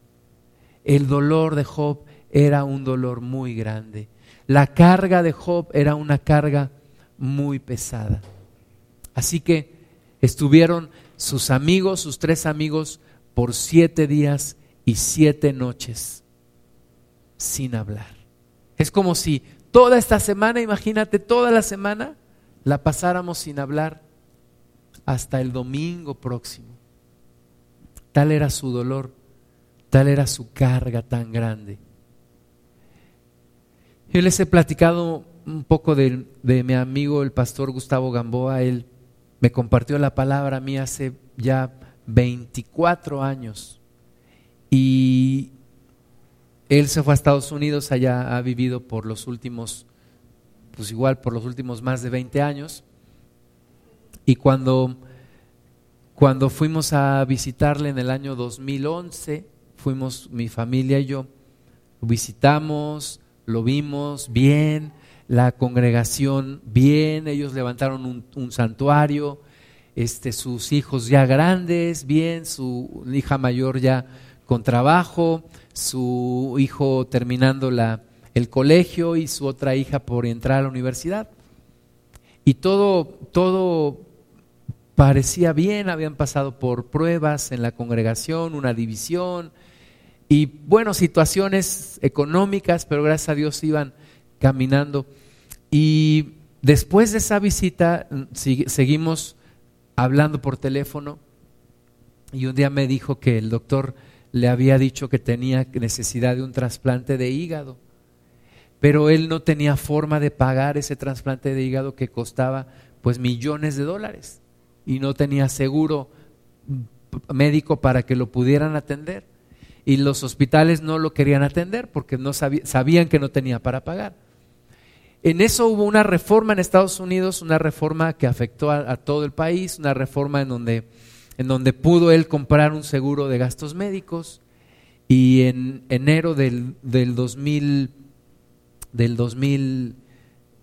[SPEAKER 1] El dolor de Job era un dolor muy grande. La carga de Job era una carga muy pesada. Así que estuvieron sus amigos, sus tres amigos, por siete días y siete noches sin hablar. Es como si toda esta semana, imagínate, toda la semana la pasáramos sin hablar hasta el domingo próximo. Tal era su dolor, tal era su carga tan grande. Yo les he platicado un poco de, de, mi amigo el pastor Gustavo Gamboa. Él me compartió la palabra a mí hace ya 24 años. Y él se fue a Estados Unidos, allá ha vivido por los últimos, pues igual por los últimos más de 20 años. Y cuando, cuando fuimos a visitarle en el año 2011, fuimos mi familia y yo, visitamos, lo vimos bien, la congregación bien, ellos levantaron un, un santuario, este, sus hijos ya grandes, bien, su hija mayor ya con trabajo, su hijo terminando la, el colegio y su otra hija por entrar a la universidad. Y todo, todo parecía bien, habían pasado por pruebas en la congregación, una división y bueno, situaciones económicas, pero gracias a Dios iban caminando. Y después de esa visita seguimos hablando por teléfono. Y un día me dijo que el doctor le había dicho que tenía necesidad de un trasplante de hígado, pero él no tenía forma de pagar ese trasplante de hígado que costaba pues millones de dólares. Y no tenía seguro médico para que lo pudieran atender y los hospitales no lo querían atender porque no sabían que no tenía para pagar. En eso hubo una reforma en Estados Unidos, una reforma que afectó a todo el país, una reforma en donde en donde pudo él comprar un seguro de gastos médicos y en enero del, del 2000, del 2000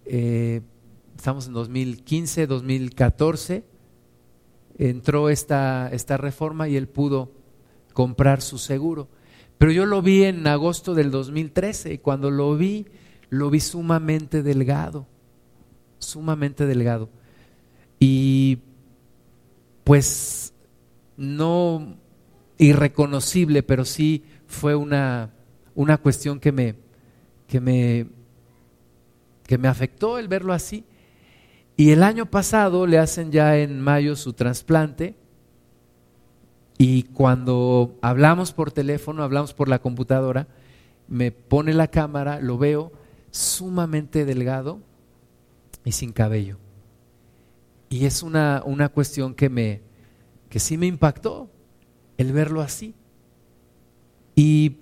[SPEAKER 1] eh, estamos en 2015, 2014, entró esta, esta reforma y él pudo comprar su seguro. Pero yo lo vi en agosto del 2013 y cuando lo vi, lo vi sumamente delgado, sumamente delgado. Y pues no irreconocible, pero sí fue una, una cuestión que me, que, me, que me afectó el verlo así. Y el año pasado le hacen ya en mayo su trasplante y cuando hablamos por teléfono, hablamos por la computadora, me pone la cámara, lo veo sumamente delgado y sin cabello. Y es una, una cuestión que me, que sí me impactó el verlo así. Y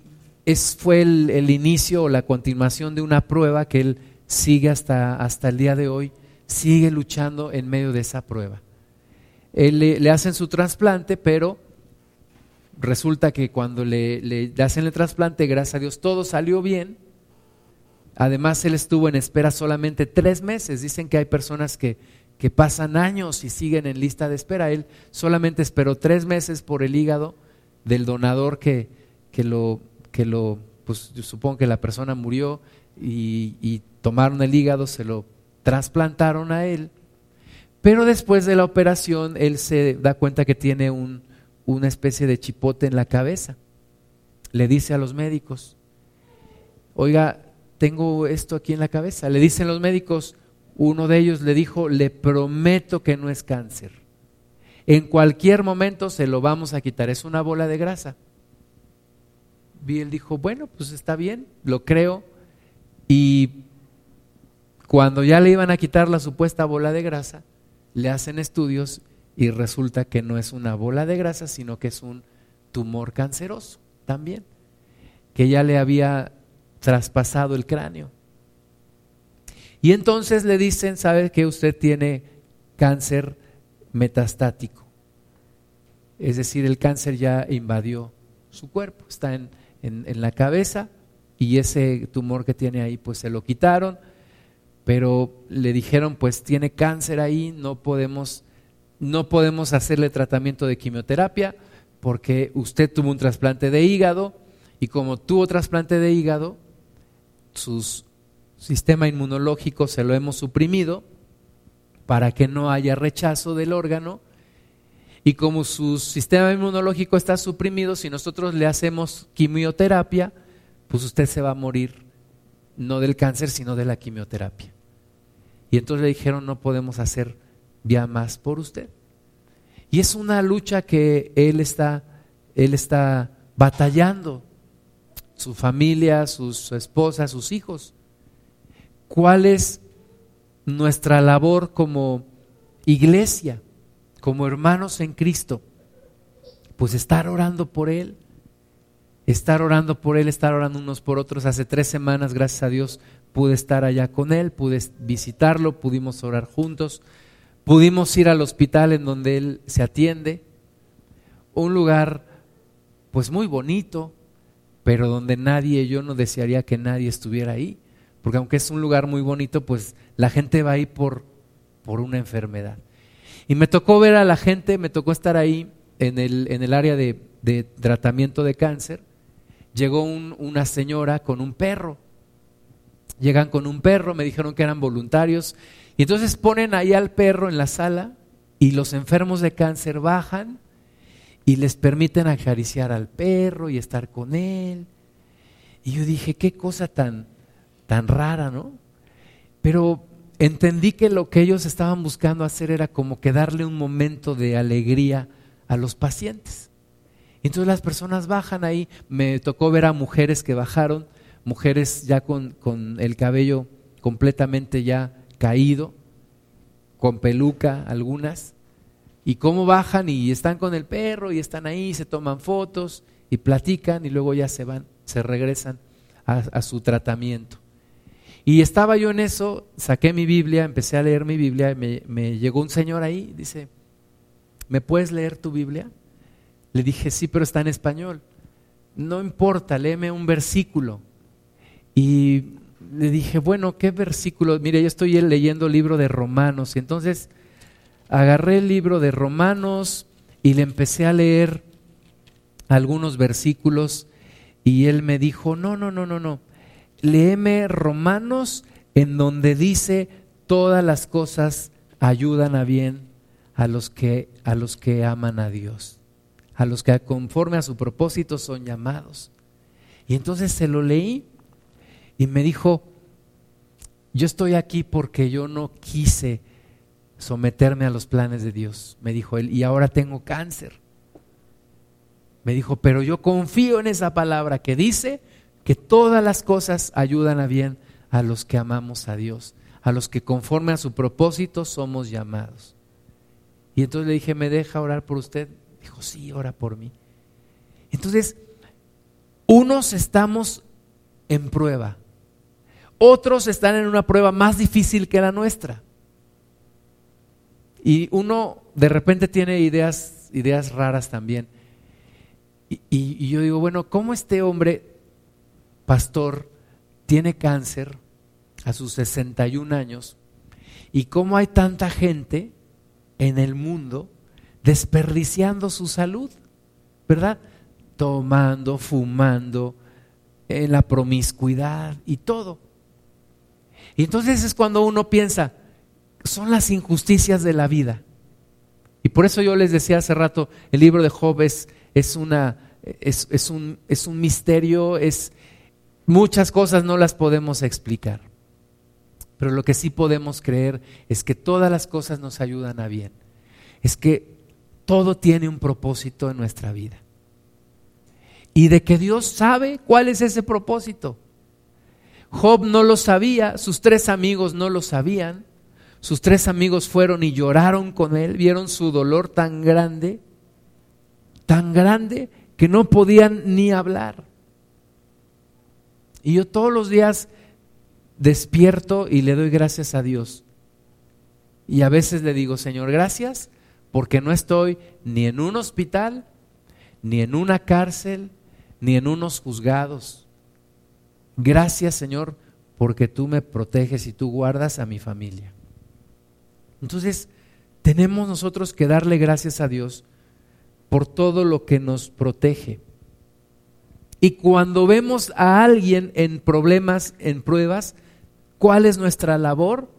[SPEAKER 1] es, fue el, inicio o la continuación de una prueba que él sigue hasta, hasta el día de hoy, sigue luchando en medio de esa prueba. Él, le, hacen su trasplante, pero resulta que cuando le, le, hacen el trasplante, gracias a Dios, todo salió bien. Además, él estuvo en espera solamente tres meses. Dicen que hay personas que que pasan años y siguen en lista de espera. Él solamente esperó tres meses por el hígado del donador que, que lo, que lo, pues yo supongo que la persona murió y, tomaron el hígado, se lo trasplantaron a él. Pero después de la operación, él se da cuenta que tiene un, una especie de chipote en la cabeza. Le dice a los médicos, oiga, tengo esto aquí en la cabeza. Le dicen los médicos, uno de ellos le dijo, le prometo que no es cáncer. En cualquier momento se lo vamos a quitar, es una bola de grasa. Y él dijo, bueno, pues está bien, lo creo. Y cuando ya le iban a quitar la supuesta bola de grasa, le hacen estudios y resulta que no es una bola de grasa, sino que es un tumor canceroso también, que ya le había traspasado el cráneo. Y entonces le dicen, ¿sabe que usted tiene cáncer metastático? Es decir, el cáncer ya invadió su cuerpo, está en, en la cabeza y ese tumor que tiene ahí pues se lo quitaron, pero le dijeron pues tiene cáncer ahí, no podemos no podemos hacerle tratamiento de quimioterapia porque usted tuvo un trasplante de hígado y como tuvo trasplante de hígado, su sistema inmunológico se lo hemos suprimido para que no haya rechazo del órgano y como su sistema inmunológico está suprimido, si nosotros le hacemos quimioterapia, pues usted se va a morir no del cáncer, sino de la quimioterapia. Y entonces le dijeron, no podemos hacer ya más por usted. Y es una lucha que él está, él está batallando, su familia, su, su esposa, sus hijos. ¿Cuál es nuestra labor como iglesia, como hermanos en Cristo? Pues estar orando por Él, estar orando por Él, estar orando unos por otros. Hace tres semanas, gracias a Dios, pude estar allá con Él, pude visitarlo, pudimos orar juntos. Pudimos ir al hospital en donde él se atiende, un lugar pues muy bonito, pero donde nadie, yo no desearía que nadie estuviera ahí, porque aunque es un lugar muy bonito, pues la gente va ahí por, por una enfermedad. Y me tocó ver a la gente, me tocó estar ahí en el, en el área de, de tratamiento de cáncer. Llegó una señora con un perro. Llegan con un perro, me dijeron que eran voluntarios y entonces ponen ahí al perro en la sala y los enfermos de cáncer bajan y les permiten acariciar al perro y estar con él. Y yo dije, qué cosa tan, tan rara, ¿no? Pero entendí que lo que ellos estaban buscando hacer era como que darle un momento de alegría a los pacientes. Entonces las personas bajan ahí, me tocó ver a mujeres que bajaron, mujeres ya con, con el cabello completamente ya caído, con peluca algunas, y cómo bajan y están con el perro y están ahí, se toman fotos y platican y luego ya se van, se regresan a, su tratamiento. Y estaba yo en eso, saqué mi Biblia, empecé a leer mi Biblia, y me, me llegó un señor ahí, dice, ¿me puedes leer tu Biblia? Le dije, sí, pero está en español. No importa, léeme un versículo. Y le dije, bueno, ¿qué versículo? Mire, yo estoy leyendo el libro de Romanos y entonces agarré el libro de Romanos y le empecé a leer algunos versículos y él me dijo, no, no, no, no, no, léeme Romanos en donde dice todas las cosas ayudan a bien a los que, a los que aman a Dios, a los que conforme a su propósito son llamados. Y entonces se lo leí y me dijo, yo estoy aquí porque yo no quise someterme a los planes de Dios, me dijo él, y ahora tengo cáncer. Me dijo, pero yo confío en esa palabra que dice que todas las cosas ayudan a bien a los que amamos a Dios, a los que conforme a su propósito somos llamados. Y entonces le dije, ¿me deja orar por usted? Dijo, sí, ora por mí. Entonces, unos estamos en prueba, otros están en una prueba más difícil que la nuestra. Y uno de repente tiene ideas, ideas raras también. Y, y, yo digo, bueno, ¿cómo este hombre, pastor, tiene cáncer a sus 61 años? ¿Y cómo hay tanta gente en el mundo desperdiciando su salud? ¿Verdad? Tomando, fumando, en la promiscuidad y todo. Y entonces es cuando uno piensa, son las injusticias de la vida. Y Por eso yo les decía hace rato, el libro de Job es, es, una, es, un, es un misterio, es, muchas cosas no las podemos explicar. Pero lo que sí podemos creer es que todas las cosas nos ayudan a bien. Es que todo tiene un propósito en nuestra vida. Y de que Dios sabe cuál es ese propósito. Job no lo sabía, sus tres amigos no lo sabían. Sus tres amigos fueron y lloraron con él, vieron su dolor tan grande, tan grande que no podían ni hablar. Y yo todos los días despierto y le doy gracias a Dios. Y a veces le digo, Señor, gracias porque no estoy ni en un hospital, ni en una cárcel, ni en unos juzgados. Gracias, Señor, porque tú me proteges y tú guardas a mi familia. Entonces, tenemos nosotros que darle gracias a Dios por todo lo que nos protege. Y cuando vemos a alguien en problemas, en pruebas, ¿cuál es nuestra labor?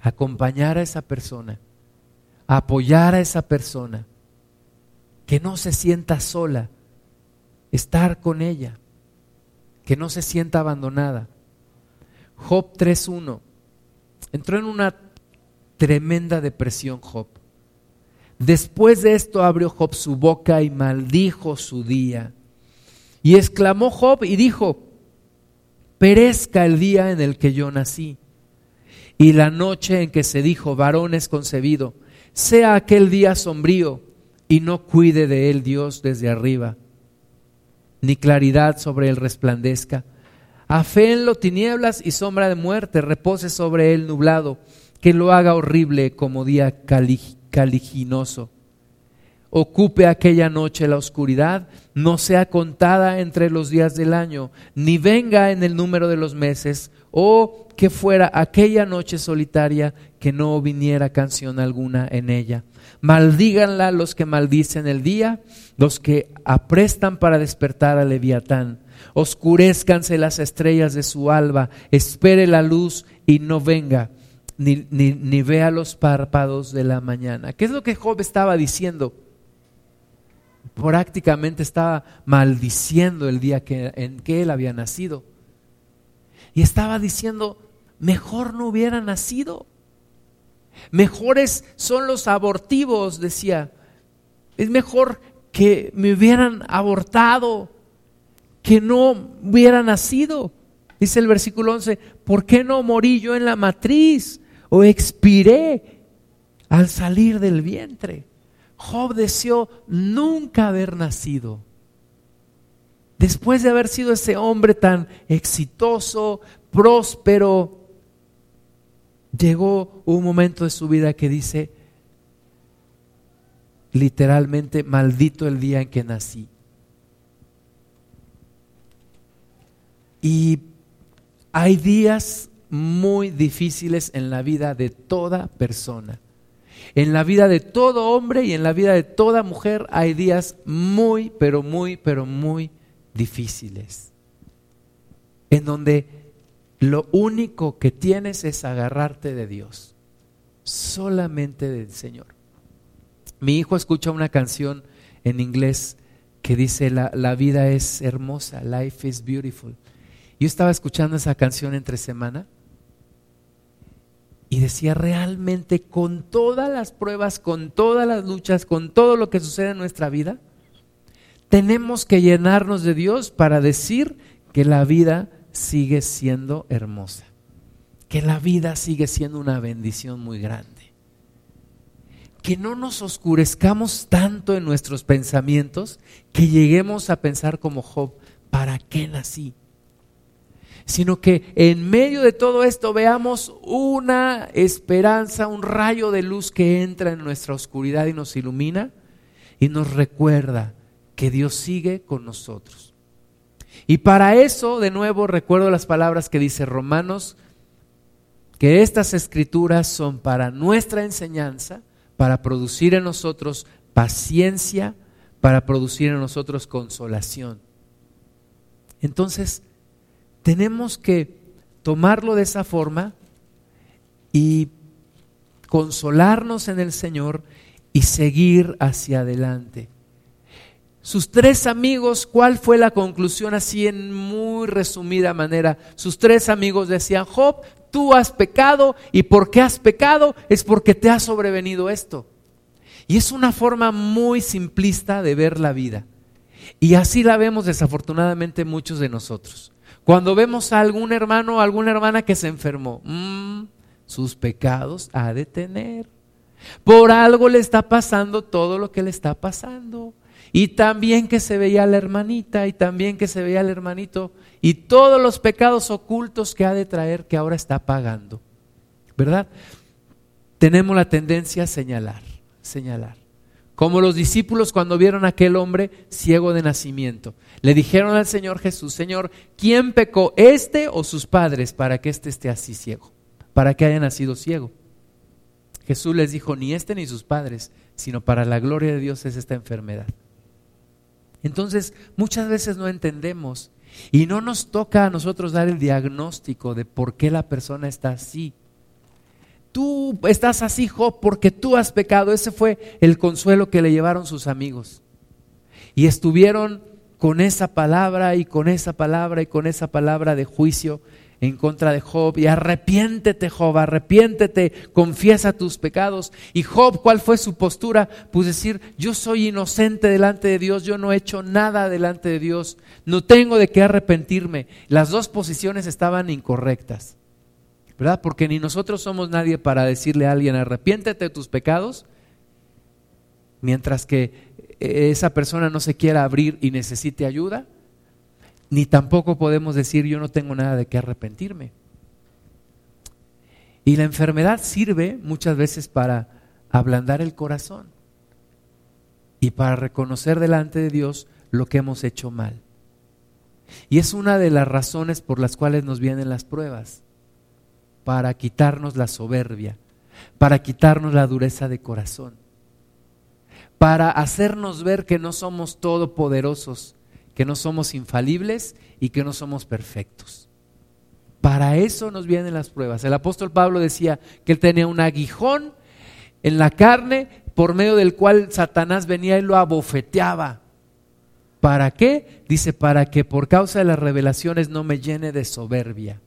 [SPEAKER 1] Acompañar a esa persona, apoyar a esa persona, que no se sienta sola, estar con ella, que no se sienta abandonada. Job 3.1 entró en una tremenda depresión Job. Después de esto abrió Job su boca y maldijo su día. Y exclamó Job y dijo, perezca el día en el que yo nací y la noche en que se dijo, varón es concebido, sea aquel día sombrío y no cuide de él Dios desde arriba, ni claridad sobre él resplandezca. lo tinieblas y sombra de muerte, repose sobre él nublado que lo haga horrible como día caliginoso. Ocupe aquella noche la oscuridad, no sea contada entre los días del año, ni venga en el número de los meses, o que fuera aquella noche solitaria que no viniera canción alguna en ella. Maldíganla los que maldicen el día, los que aprestan para despertar a Leviatán. Oscurezcanse las estrellas de su alba, espere la luz y no venga ni, vea los párpados de la mañana. ¿Qué es lo que Job estaba diciendo? Prácticamente estaba maldiciendo el día en que él había nacido. Y estaba diciendo, mejor no hubiera nacido. Mejores son los abortivos, decía. Es mejor que me hubieran abortado, que no hubiera nacido. Dice el versículo 11, ¿por qué no morí yo en la matriz? o expiré al salir del vientre. Job deseó nunca haber nacido. Después de haber sido ese hombre tan exitoso, próspero, llegó un momento de su vida que dice, literalmente, maldito el día en que nací. Y hay días muy difíciles en la vida de toda persona. En la vida de todo hombre y en la vida de toda mujer hay días muy, pero muy, pero muy difíciles. En donde lo único que tienes es agarrarte de Dios, solamente del Señor. Mi hijo escucha una canción en inglés que dice, la, la vida es hermosa, life is beautiful. Yo estaba escuchando esa canción entre semana y decía, realmente con todas las pruebas, con todas las luchas, con todo lo que sucede en nuestra vida, tenemos que llenarnos de Dios para decir que la vida sigue siendo hermosa, que la vida sigue siendo una bendición muy grande. Que no nos oscurezcamos tanto en nuestros pensamientos que lleguemos a pensar como Job, ¿para qué nací? sino que en medio de todo esto veamos una esperanza, un rayo de luz que entra en nuestra oscuridad y nos ilumina y nos recuerda que Dios sigue con nosotros. Y para eso, de nuevo, recuerdo las palabras que dice Romanos, que estas escrituras son para nuestra enseñanza, para producir en nosotros paciencia, para producir en nosotros consolación. Entonces, tenemos que tomarlo de esa forma y consolarnos en el Señor y seguir hacia adelante. Sus tres amigos, ¿cuál fue la conclusión así en muy resumida manera? Sus tres amigos decían, Job, tú has pecado y por qué has pecado es porque te ha sobrevenido esto. Y es una forma muy simplista de ver la vida. Y así la vemos desafortunadamente muchos de nosotros. Cuando vemos a algún hermano o alguna hermana que se enfermó, mmm, sus pecados ha de tener. Por algo le está pasando todo lo que le está pasando. Y también que se veía la hermanita y también que se veía el hermanito y todos los pecados ocultos que ha de traer que ahora está pagando. ¿Verdad? Tenemos la tendencia a señalar, señalar. Como los discípulos cuando vieron a aquel hombre ciego de nacimiento. Le dijeron al Señor Jesús, Señor, ¿quién pecó, este o sus padres, para que éste esté así ciego? Para que haya nacido ciego. Jesús les dijo, ni este ni sus padres, sino para la gloria de Dios es esta enfermedad. Entonces, muchas veces no entendemos y no nos toca a nosotros dar el diagnóstico de por qué la persona está así. Tú estás así, Job, porque tú has pecado. Ese fue el consuelo que le llevaron sus amigos. Y estuvieron con esa palabra y con esa palabra y con esa palabra de juicio en contra de Job y arrepiéntete Job, arrepiéntete, confiesa tus pecados. Y Job, ¿cuál fue su postura? Pues decir, yo soy inocente delante de Dios, yo no he hecho nada delante de Dios, no tengo de qué arrepentirme. Las dos posiciones estaban incorrectas, ¿verdad? Porque ni nosotros somos nadie para decirle a alguien, arrepiéntete de tus pecados, mientras que esa persona no se quiera abrir y necesite ayuda ni tampoco podemos decir yo no tengo nada de qué arrepentirme. Y la enfermedad sirve muchas veces para ablandar el corazón y para reconocer delante de Dios lo que hemos hecho mal. Y es una de las razones por las cuales nos vienen las pruebas, para quitarnos la soberbia, para quitarnos la dureza de corazón, para hacernos ver que no somos todopoderosos, que no somos infalibles y que no somos perfectos. Para eso nos vienen las pruebas. El apóstol Pablo decía que él tenía un aguijón en la carne por medio del cual Satanás venía y lo abofeteaba. ¿Para qué? Dice, para que por causa de las revelaciones no me llene de soberbia.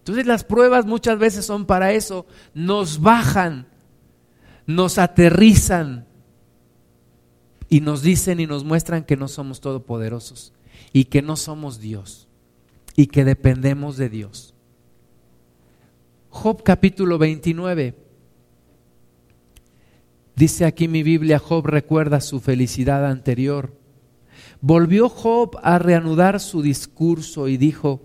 [SPEAKER 1] Entonces las pruebas muchas veces son para eso, nos bajan, nos aterrizan, y nos dicen y nos muestran que no somos todopoderosos y que no somos Dios y que dependemos de Dios. Job capítulo 29. Dice aquí mi Biblia, Job recuerda su felicidad anterior. Volvió Job a reanudar su discurso y dijo,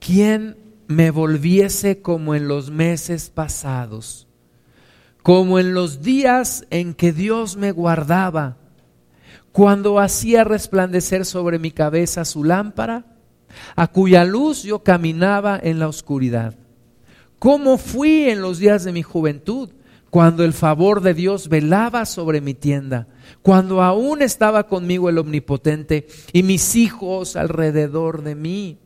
[SPEAKER 1] ¿quién me volviese como en los meses pasados? Como en los días en que Dios me guardaba, cuando hacía resplandecer sobre mi cabeza su lámpara, a cuya luz yo caminaba en la oscuridad. ¿Cómo fui en los días de mi juventud, cuando el favor de Dios velaba sobre mi tienda, cuando aún estaba conmigo el Omnipotente y mis hijos alrededor de mí,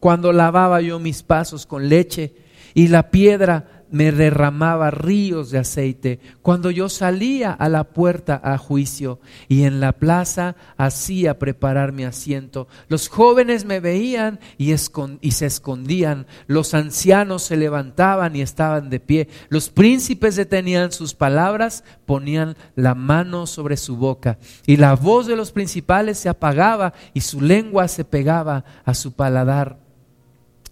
[SPEAKER 1] cuando lavaba yo mis pasos con leche y la piedra me derramaba ríos de aceite cuando yo salía a la puerta a juicio y en la plaza hacía preparar mi asiento. Los jóvenes me veían y, se escondían, los ancianos se levantaban y estaban de pie, los príncipes detenían sus palabras, ponían la mano sobre su boca y la voz de los principales se apagaba y su lengua se pegaba a su paladar.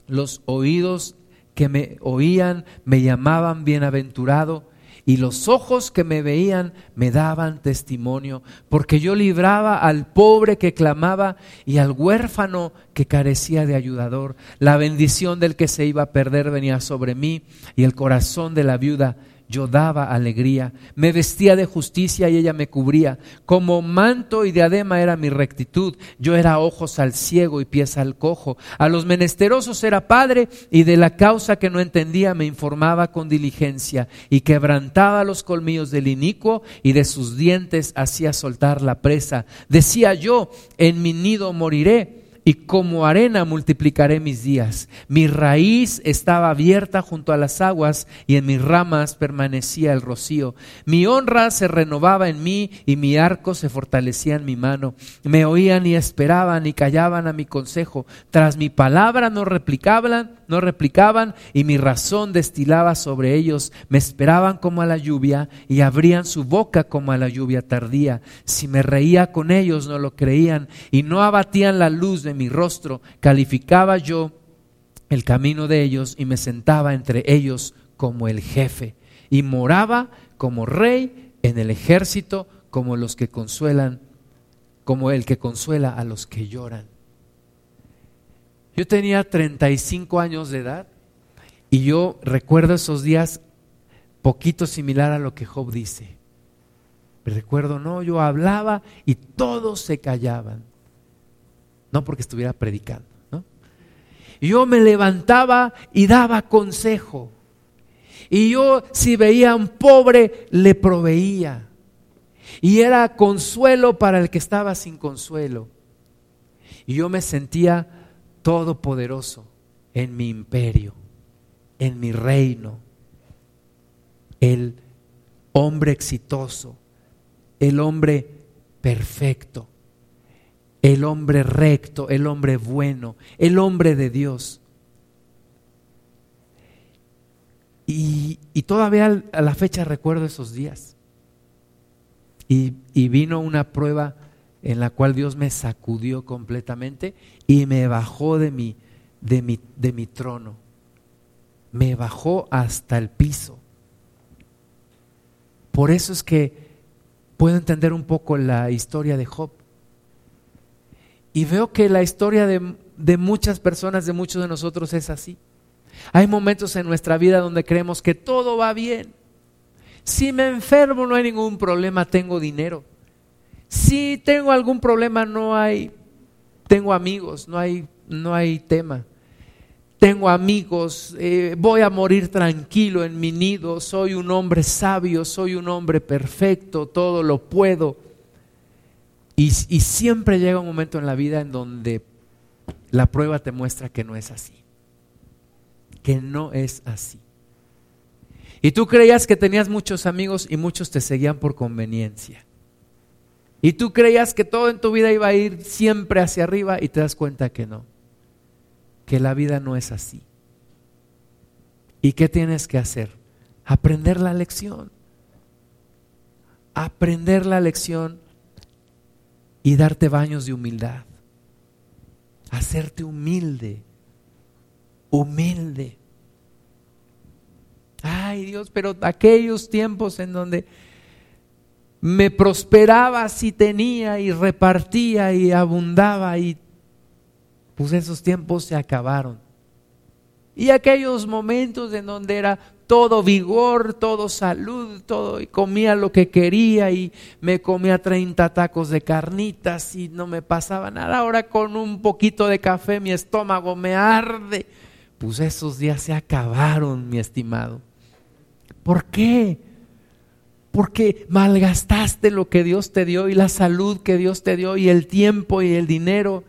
[SPEAKER 1] Los oídos que me oían me llamaban bienaventurado y los ojos que me veían me daban testimonio, porque yo libraba al pobre que clamaba y al huérfano que carecía de ayudador. La bendición del que se iba a perder venía sobre mí y el corazón de la viuda yo daba alegría, me vestía de justicia y ella me cubría, como manto y diadema era mi rectitud, yo era ojos al ciego y pies al cojo, a los menesterosos era padre y de la causa que no entendía me informaba con diligencia y quebrantaba los colmillos del inicuo y de sus dientes hacía soltar la presa. Decía yo, en mi nido moriré y como arena multiplicaré mis días. Mi raíz estaba abierta junto a las aguas y en mis ramas permanecía el rocío. Mi honra se renovaba en mí y mi arco se fortalecía en mi mano. Me oían y esperaban y callaban a mi consejo. Tras mi palabra no replicaban, no replicaban y mi razón destilaba sobre ellos. Me esperaban como a la lluvia y abrían su boca como a la lluvia tardía. Si me reía con ellos no lo creían y no abatían la luz de mi rostro. Calificaba yo el camino de ellos y me sentaba entre ellos como el jefe y moraba como rey en el ejército como los que consuelan, como el que consuela a los que lloran. Yo tenía 35 años de edad y yo recuerdo esos días poquito similar a lo que Job dice. Recuerdo, no, yo hablaba y todos se callaban. No porque estuviera predicando, ¿no? Yo me levantaba y daba consejo. Y yo si veía a un pobre, le proveía. Y era consuelo para el que estaba sin consuelo. Y yo me sentía todopoderoso en mi imperio, en mi reino. El hombre exitoso, el hombre perfecto, el hombre recto, el hombre bueno, el hombre de Dios. Y, todavía a la fecha recuerdo esos días. Y, vino una prueba en la cual Dios me sacudió completamente y me bajó de mi, de mi, de mi trono. Me bajó hasta el piso. Por eso es que puedo entender un poco la historia de Job. Y veo que la historia de, de muchas personas, de muchos de nosotros es así. Hay momentos en nuestra vida donde creemos que todo va bien. Si me enfermo no hay ningún problema, tengo dinero. Si tengo algún problema no hay, tengo amigos, no hay, no hay tema tengo amigos, eh, voy a morir tranquilo en mi nido, soy un hombre sabio, soy un hombre perfecto, todo lo puedo. Y, y siempre llega un momento en la vida en donde la prueba te muestra que no es así, que no es así. Y tú creías que tenías muchos amigos y muchos te seguían por conveniencia. Y tú creías que todo en tu vida iba a ir siempre hacia arriba y te das cuenta que no que la vida no es así. ¿Y qué tienes que hacer? Aprender la lección. Aprender la lección y darte baños de humildad. Hacerte humilde. Humilde. Ay Dios, pero aquellos tiempos en donde me prosperaba si tenía y repartía y abundaba y pues esos tiempos se acabaron. Y aquellos momentos en donde era todo vigor, todo salud, todo, y comía lo que quería y me comía 30 tacos de carnitas y no me pasaba nada. Ahora con un poquito de café mi estómago me arde. Pues esos días se acabaron, mi estimado. ¿Por qué? Porque malgastaste lo que Dios te dio y la salud que Dios te dio y el tiempo y el dinero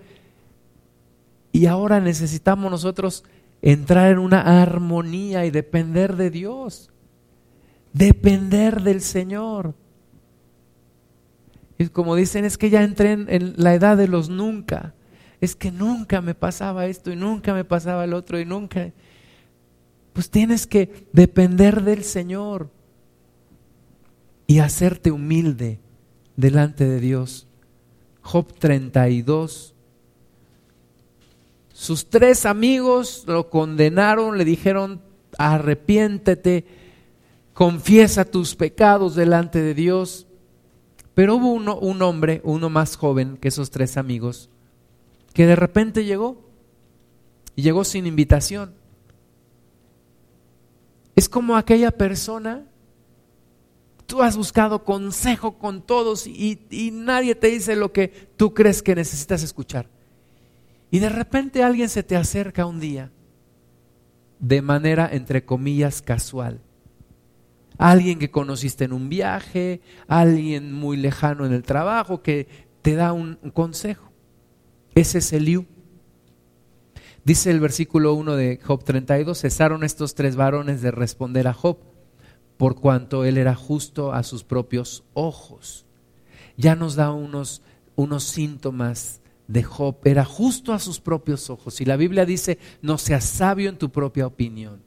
[SPEAKER 1] y ahora necesitamos nosotros entrar en una armonía y depender de Dios. Depender del Señor. Y como dicen, es que ya entré en, la edad de los nunca. Es que nunca me pasaba esto y nunca me pasaba el otro y nunca. Pues tienes que depender del Señor y hacerte humilde delante de Dios. Job 32, sus tres amigos lo condenaron, le dijeron, arrepiéntete, confiesa tus pecados delante de Dios. Pero hubo uno, un hombre, uno más joven que esos tres amigos, que de repente llegó y llegó sin invitación. Es como aquella persona, tú has buscado consejo con todos y, nadie te dice lo que tú crees que necesitas escuchar. Y de repente alguien se te acerca un día de manera, entre comillas, casual. Alguien que conociste en un viaje, alguien muy lejano en el trabajo que te da un, consejo. Ese es Eliú. Dice el versículo 1 de Job 32, cesaron estos tres varones de responder a Job, por cuanto él era justo a sus propios ojos. Ya nos da unos, unos síntomas de Job, era justo a sus propios ojos. Y la Biblia dice, no seas sabio en tu propia opinión,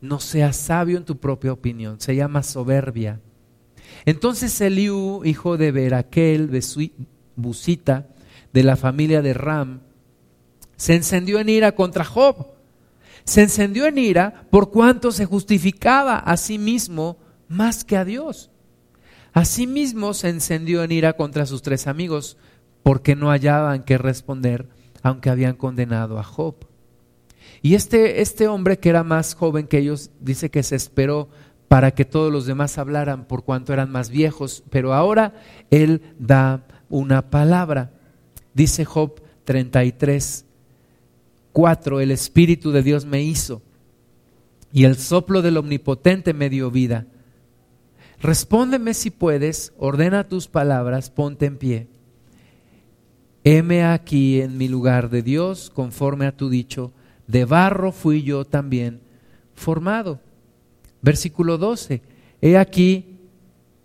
[SPEAKER 1] no seas sabio en tu propia opinión, se llama soberbia. Entonces Eliú, hijo de Beraquel, Busita, de la familia de Ram, se encendió en ira contra Job. Se encendió en ira por cuanto se justificaba a sí mismo más que a Dios. Asimismo se encendió en ira contra sus tres amigos porque no hallaban qué responder aunque habían condenado a Job. Y este, este hombre que era más joven que ellos dice que se esperó para que todos los demás hablaran por cuanto eran más viejos, pero ahora él da una palabra. Dice Job 33, 4, el Espíritu de Dios me hizo y el soplo del Omnipotente me dio vida. Respóndeme si puedes, ordena tus palabras, ponte en pie. Heme aquí en mi lugar de Dios, conforme a tu dicho, de barro fui yo también formado. Versículo 12, he aquí,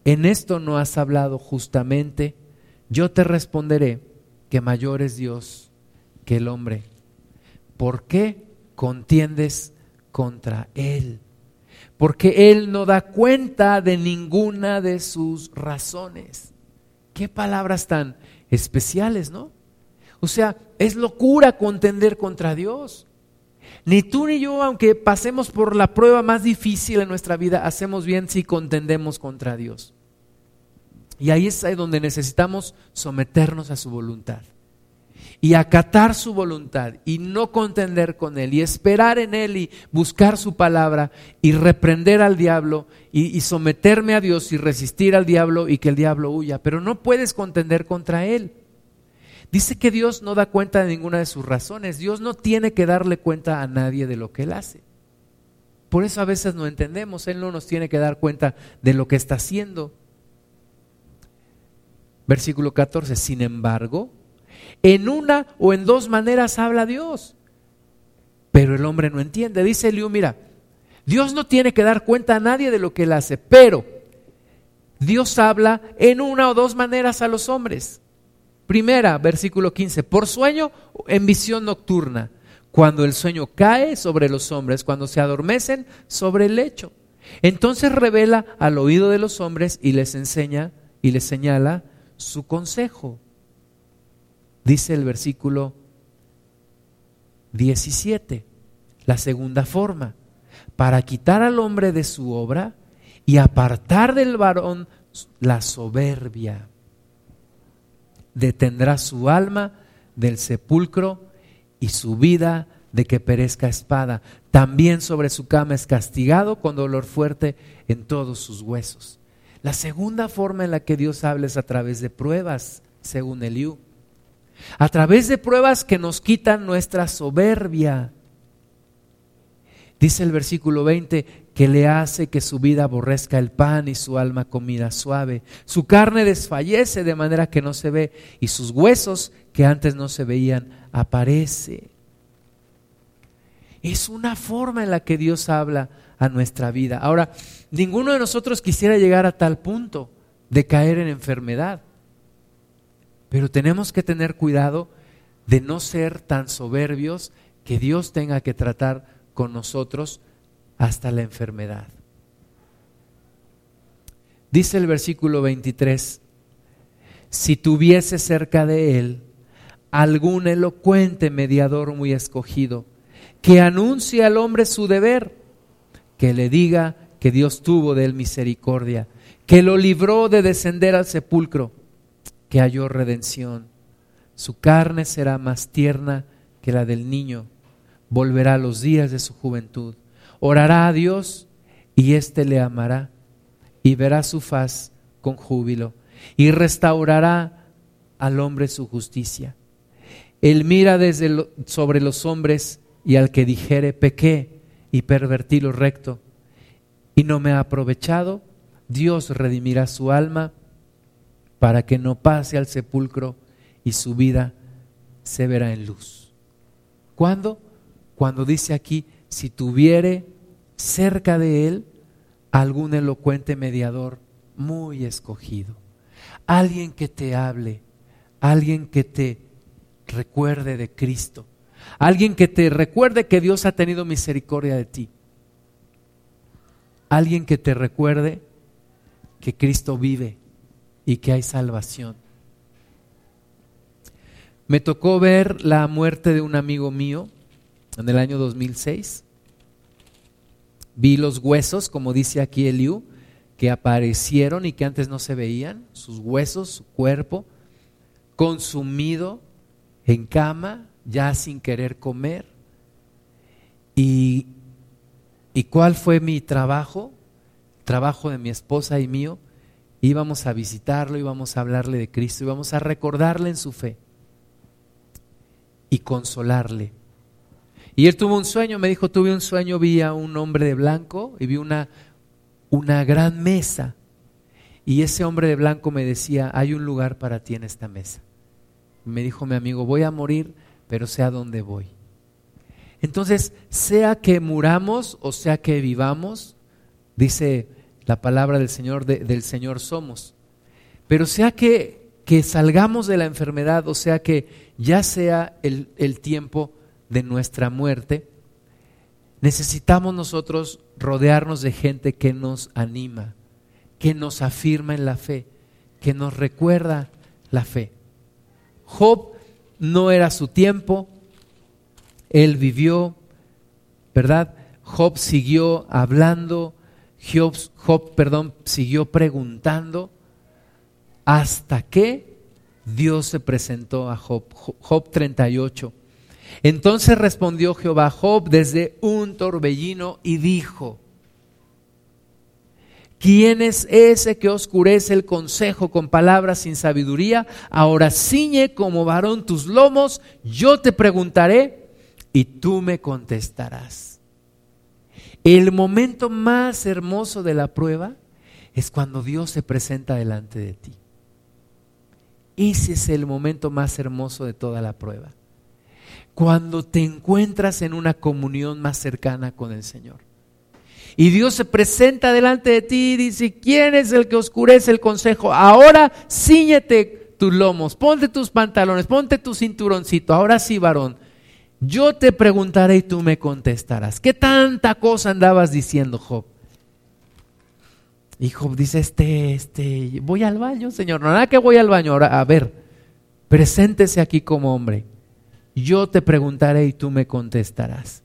[SPEAKER 1] en esto no has hablado justamente, yo te responderé que mayor es Dios que el hombre ¿Por qué contiendes contra Él? Porque Él no da cuenta de ninguna de sus razones. Qué palabras tan especiales, ¿no? O sea, es locura contender contra Dios. Ni tú ni yo, aunque pasemos por la prueba más difícil en nuestra vida, hacemos bien si contendemos contra Dios. Y ahí es donde necesitamos someternos a su voluntad y acatar su voluntad y no contender con él y esperar en él y buscar su palabra y reprender al diablo y, someterme a Dios y resistir al diablo y que el diablo huya. Pero no puedes contender contra él. Dice que Dios no da cuenta de ninguna de sus razones. Dios no tiene que darle cuenta a nadie de lo que él hace. Por eso a veces no entendemos. Él no nos tiene que dar cuenta de lo que está haciendo. Versículo 14. Sin embargo, en una o en dos maneras habla Dios. Pero el hombre no entiende. Dice Eliú, mira, Dios no tiene que dar cuenta a nadie de lo que él hace, pero Dios habla en una o dos maneras a los hombres. Primera, versículo 15, por sueño en visión nocturna, cuando el sueño cae sobre los hombres, cuando se adormecen sobre el lecho. Entonces revela al oído de los hombres y les enseña y les señala su consejo. Dice el versículo 17, la segunda forma, para quitar al hombre de su obra y apartar del varón la soberbia. Detendrá su alma del sepulcro y su vida de que perezca espada. También sobre su cama es castigado con dolor fuerte en todos sus huesos. La segunda forma en la que Dios habla es a través de pruebas, según Eliú a través de pruebas que nos quitan nuestra soberbia. Dice el versículo 20 que le hace que su vida aborrezca el pan y su alma comida suave. Su carne desfallece de manera que no se ve y sus huesos que antes no se veían aparece. Es una forma en la que Dios habla a nuestra vida. Ahora, ninguno de nosotros quisiera llegar a tal punto de caer en enfermedad. Pero tenemos que tener cuidado de no ser tan soberbios que Dios tenga que tratar con nosotros hasta la enfermedad. Dice el versículo 23, si tuviese cerca de él algún elocuente mediador muy escogido, que anuncie al hombre su deber, que le diga que Dios tuvo de él misericordia, que lo libró de descender al sepulcro que halló redención. Su carne será más tierna que la del niño. Volverá los días de su juventud. Orará a Dios y éste le amará y verá su faz con júbilo y restaurará al hombre su justicia. Él mira desde sobre los hombres y al que dijere pequé y pervertí lo recto y no me ha aprovechado, Dios redimirá su alma para que no pase al sepulcro y su vida se verá en luz. ¿Cuándo? cuando dice aquí, si tuviere cerca de él algún elocuente mediador muy escogido, alguien que te hable, alguien que te recuerde de Cristo, alguien que te recuerde que Dios ha tenido misericordia de ti, alguien que te recuerde que Cristo vive y que hay salvación. Me tocó ver la muerte de un amigo mío en el año 2006. Vi los huesos, como dice aquí Eliú, que aparecieron y que antes no se veían, sus huesos, su cuerpo, consumido en cama, ya sin querer comer. ¿Y, ¿Y cuál fue mi trabajo? trabajo de mi esposa y mío. Íbamos a visitarlo, íbamos a hablarle de Cristo, íbamos a recordarle en su fe y consolarle. Y él tuvo un sueño, me dijo, tuve un sueño, vi a un hombre de blanco y vi una, una gran mesa. Y ese hombre de blanco me decía, hay un lugar para ti en esta mesa. Me dijo mi amigo, voy a morir, pero sé a dónde voy. Entonces, sea que muramos o sea que vivamos, dice la palabra del Señor, del Señor somos. Pero sea que, salgamos de la enfermedad o sea que ya sea el, el tiempo de nuestra muerte, necesitamos nosotros rodearnos de gente que nos anima, que nos afirma en la fe, que nos recuerda la fe. Job no era su tiempo, él vivió, ¿verdad? Job siguió hablando, Job, perdón, siguió preguntando hasta que Dios se presentó a Job. Job 38. Entonces respondió Jehová a Job desde un torbellino y dijo, ¿Quién es ese que oscurece el consejo con palabras sin sabiduría? Ahora ciñe como varón tus lomos, yo te preguntaré y tú me contestarás. El momento más hermoso de la prueba es cuando Dios se presenta delante de ti. Ese es el momento más hermoso de toda la prueba cuando te encuentras en una comunión más cercana con el Señor. Y Dios se presenta delante de ti y dice, ¿quién es el que oscurece el consejo? Ahora ciñete tus lomos, ponte tus pantalones, ponte tu cinturoncito. Ahora sí, varón, yo te preguntaré y tú me contestarás. ¿Qué tanta cosa andabas diciendo, Job? Y Job dice, este, este, voy al baño, Señor. No, nada que voy al baño. Ahora, a ver, preséntese aquí como hombre yo te preguntaré y tú me contestarás.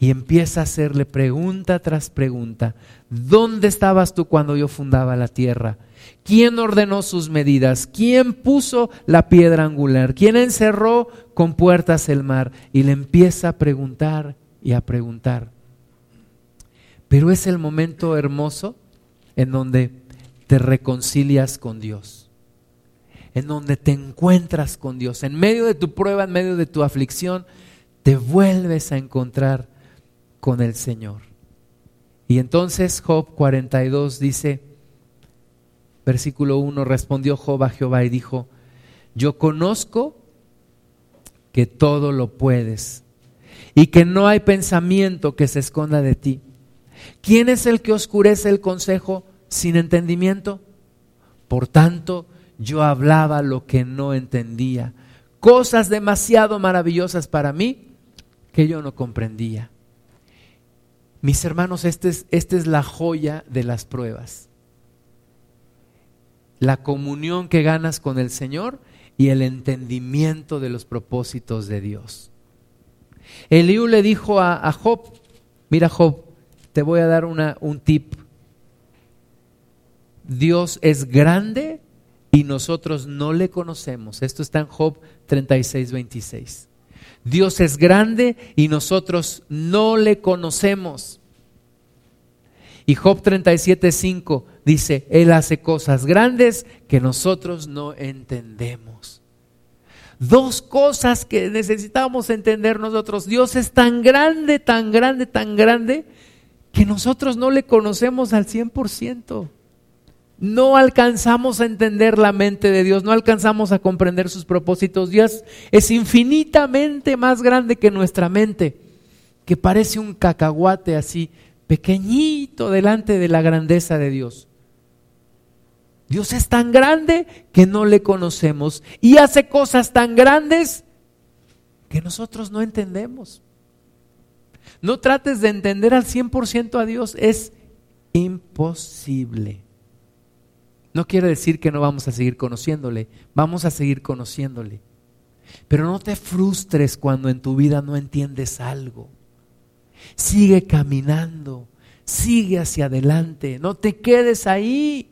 [SPEAKER 1] Y empieza a hacerle pregunta tras pregunta. ¿Dónde estabas tú cuando yo fundaba la tierra? ¿Quién ordenó sus medidas? ¿Quién puso la piedra angular? ¿Quién encerró con puertas el mar? Y le empieza a preguntar y a preguntar. Pero es el momento hermoso en donde te reconcilias con Dios en donde te encuentras con Dios. En medio de tu prueba, en medio de tu aflicción, te vuelves a encontrar con el Señor. Y entonces Job 42 dice, versículo 1, respondió Job a Jehová y dijo, yo conozco que todo lo puedes y que no hay pensamiento que se esconda de ti. ¿Quién es el que oscurece el consejo sin entendimiento? Por tanto, yo hablaba lo que no entendía, cosas demasiado maravillosas para mí que yo no comprendía. Mis hermanos, esta es, es la joya de las pruebas. La comunión que ganas con el Señor y el entendimiento de los propósitos de Dios. Eliú le dijo a, Job, mira Job, te voy a dar una, un tip. Dios es grande y nosotros no le conocemos. Esto está en Job 36, 26. Dios es grande y nosotros no le conocemos. Y Job 37, 5 dice, Él hace cosas grandes que nosotros no entendemos. Dos cosas que necesitamos entender nosotros. Dios es tan grande, tan grande, tan grande, que nosotros no le conocemos al 100%. no alcanzamos a entender la mente de Dios, no alcanzamos a comprender sus propósitos. Dios es infinitamente más grande que nuestra mente, que parece un cacahuate así, pequeñito delante de la grandeza de Dios. Dios es tan grande que no le conocemos y hace cosas tan grandes que nosotros no entendemos. No trates de entender al 100% a Dios, es imposible. No quiere decir que no vamos a seguir conociéndole, vamos a seguir conociéndole. Pero no te frustres cuando en tu vida no entiendes algo. Sigue caminando, sigue hacia adelante, no te quedes ahí,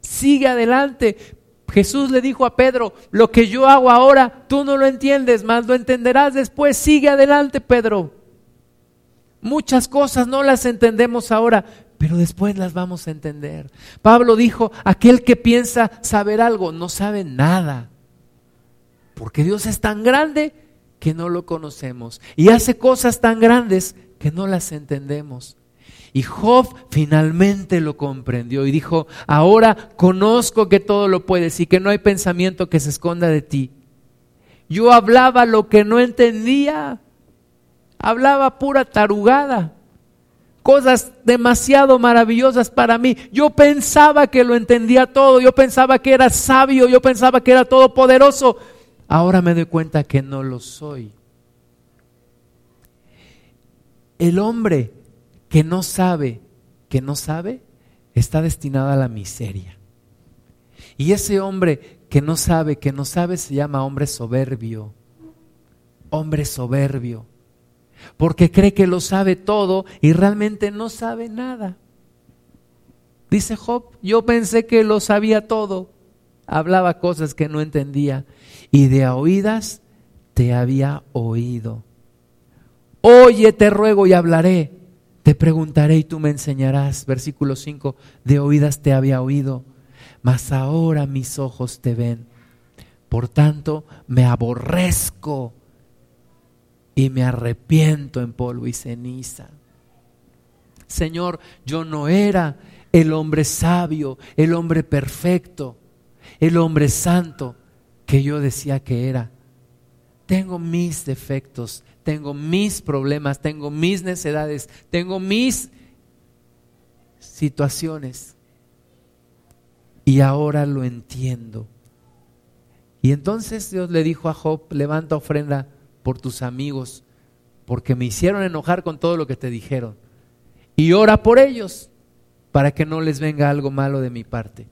[SPEAKER 1] sigue adelante. Jesús le dijo a Pedro, lo que yo hago ahora, tú no lo entiendes, más lo entenderás después, sigue adelante, Pedro. Muchas cosas no las entendemos ahora, pero después las vamos a entender. Pablo dijo, aquel que piensa saber algo no sabe nada, porque Dios es tan grande que no lo conocemos y hace cosas tan grandes que no las entendemos. Y Job finalmente lo comprendió y dijo, ahora conozco que todo lo puedes y que no hay pensamiento que se esconda de ti. Yo hablaba lo que no entendía, hablaba pura tarugada cosas demasiado maravillosas para mí. Yo pensaba que lo entendía todo, yo pensaba que era sabio, yo pensaba que era todopoderoso. Ahora me doy cuenta que no lo soy. El hombre que no sabe, que no sabe, está destinado a la miseria. Y ese hombre que no sabe, que no sabe, se llama hombre soberbio. Hombre soberbio porque cree que lo sabe todo y realmente no sabe nada. Dice Job, yo pensé que lo sabía todo, hablaba cosas que no entendía y de oídas te había oído. Oye, te ruego y hablaré, te preguntaré y tú me enseñarás. Versículo 5, de oídas te había oído, mas ahora mis ojos te ven. Por tanto, me aborrezco y me arrepiento en polvo y ceniza. Señor, yo no era el hombre sabio, el hombre perfecto, el hombre santo que yo decía que era. Tengo mis defectos, tengo mis problemas, tengo mis necedades, tengo mis situaciones. Y ahora lo entiendo. Y entonces Dios le dijo a Job, levanta ofrenda por tus amigos, porque me hicieron enojar con todo lo que te dijeron. Y ora por ellos, para que no les venga algo malo de mi parte.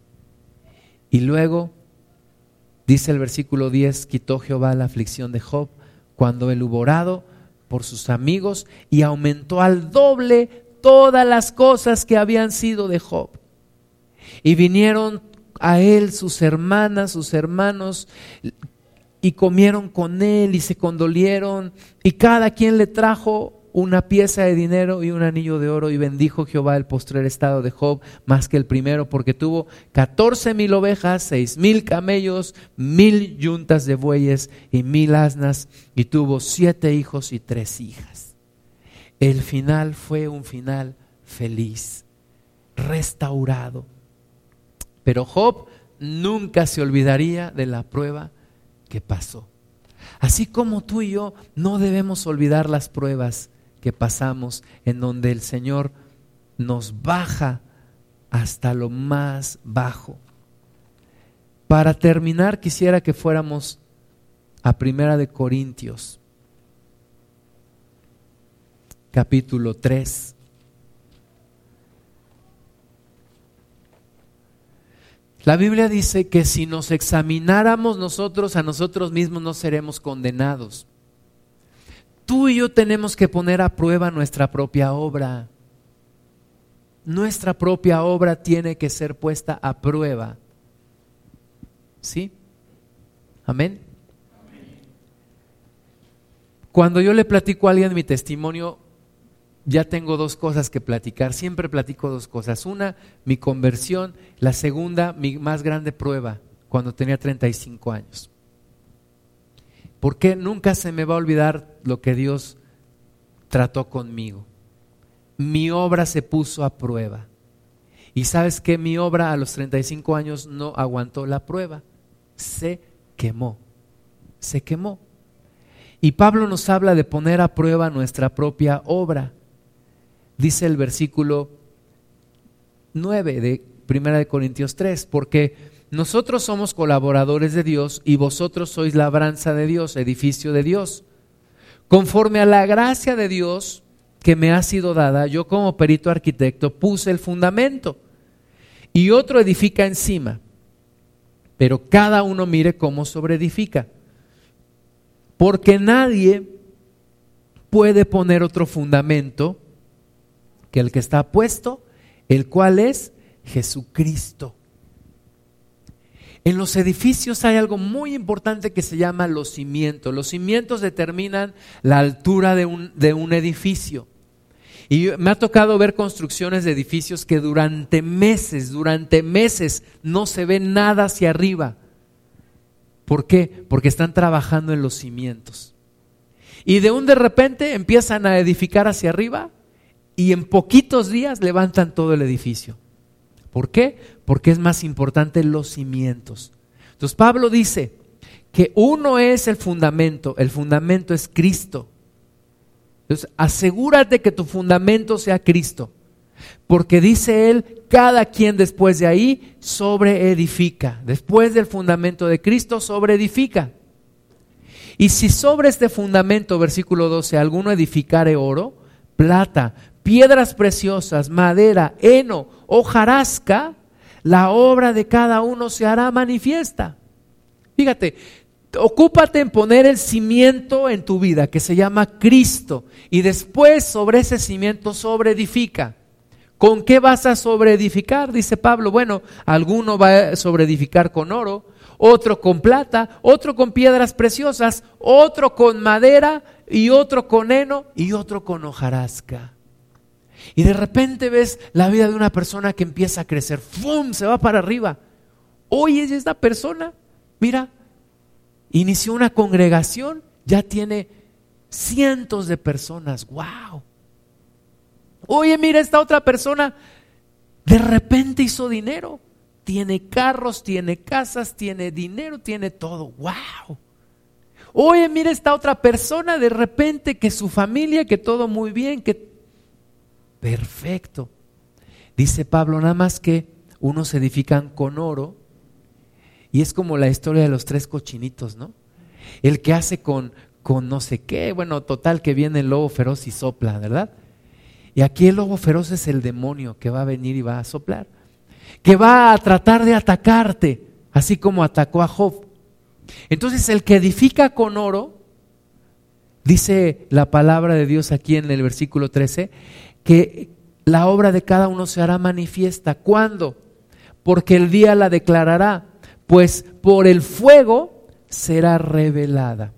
[SPEAKER 1] Y luego, dice el versículo 10, quitó Jehová la aflicción de Job cuando él hubo orado por sus amigos y aumentó al doble todas las cosas que habían sido de Job. Y vinieron a él sus hermanas, sus hermanos, y comieron con él y se condolieron y cada quien le trajo una pieza de dinero y un anillo de oro y bendijo Jehová el postrer estado de Job más que el primero porque tuvo catorce mil ovejas, seis mil camellos, mil yuntas de bueyes y mil asnas y tuvo siete hijos y tres hijas. El final fue un final feliz, restaurado. Pero Job nunca se olvidaría de la prueba que pasó. Así como tú y yo no debemos olvidar las pruebas que pasamos en donde el Señor nos baja hasta lo más bajo. Para terminar, quisiera que fuéramos a Primera de Corintios, capítulo 3. La Biblia dice que si nos examináramos nosotros a nosotros mismos no seremos condenados. Tú y yo tenemos que poner a prueba nuestra propia obra. Nuestra propia obra tiene que ser puesta a prueba. ¿Sí? Amén. Cuando yo le platico a alguien mi testimonio, ya tengo dos cosas que platicar. Siempre platico dos cosas. Una, mi conversión. La segunda, mi más grande prueba, cuando tenía 35 años. Porque nunca se me va a olvidar lo que Dios trató conmigo. Mi obra se puso a prueba. Y sabes que mi obra a los 35 años no aguantó la prueba, se quemó, se quemó. Y Pablo nos habla de poner a prueba nuestra propia obra. Dice el versículo 9 de 1 de Corintios 3, porque nosotros somos colaboradores de Dios y vosotros sois labranza de Dios, edificio de Dios. Conforme a la gracia de Dios que me ha sido dada, yo como perito arquitecto puse el fundamento y otro edifica encima, pero cada uno mire cómo sobreedifica. Porque nadie puede poner otro fundamento que el que está puesto, el cual es Jesucristo. En los edificios hay algo muy importante que se llama los cimientos. Los cimientos determinan la altura de un, de un edificio. Y me ha tocado ver construcciones de edificios que durante meses, durante meses no se ve nada hacia arriba. ¿Por qué? Porque están trabajando en los cimientos. Y de un de repente empiezan a edificar hacia arriba y en poquitos días levantan todo el edificio. ¿Por qué? Porque es más importante los cimientos. Entonces Pablo dice que uno es el fundamento, el fundamento es Cristo. Entonces asegúrate que tu fundamento sea Cristo. Porque dice él, cada quien después de ahí sobreedifica. Después del fundamento de Cristo sobreedifica. Y si sobre este fundamento, versículo 12, alguno edificare oro, plata, piedras preciosas, madera, heno, hojarasca, la obra de cada uno se hará manifiesta. Fíjate, ocúpate en poner el cimiento en tu vida que se llama Cristo y después sobre ese cimiento sobreedifica. ¿Con qué vas a sobreedificar? Dice Pablo. Bueno, alguno va a sobreedificar con oro, otro con plata, otro con piedras preciosas, otro con madera y otro con heno y otro con hojarasca. Y de repente ves la vida de una persona que empieza a crecer, ¡fum! se va para arriba. Hoy es esta persona, mira, inició una congregación, ya tiene cientos de personas, wow. Oye, mira, esta otra persona de repente hizo dinero, tiene carros, tiene casas, tiene dinero, tiene todo, wow. Oye, mira esta otra persona de repente que su familia, que todo muy bien, que perfecto. Dice Pablo, nada más que unos edifican con oro, y es como la historia de los tres cochinitos, ¿no? El que hace con, con no sé qué, bueno, total que viene el lobo feroz y sopla, ¿verdad? Y aquí el lobo feroz es el demonio que va a venir y va a soplar, que va a tratar de atacarte, así como atacó a Job. Entonces el que edifica con oro, dice la palabra de Dios aquí en el versículo 13, que la obra de cada uno se hará manifiesta. ¿Cuándo? Porque el día la declarará, pues por el fuego será revelada.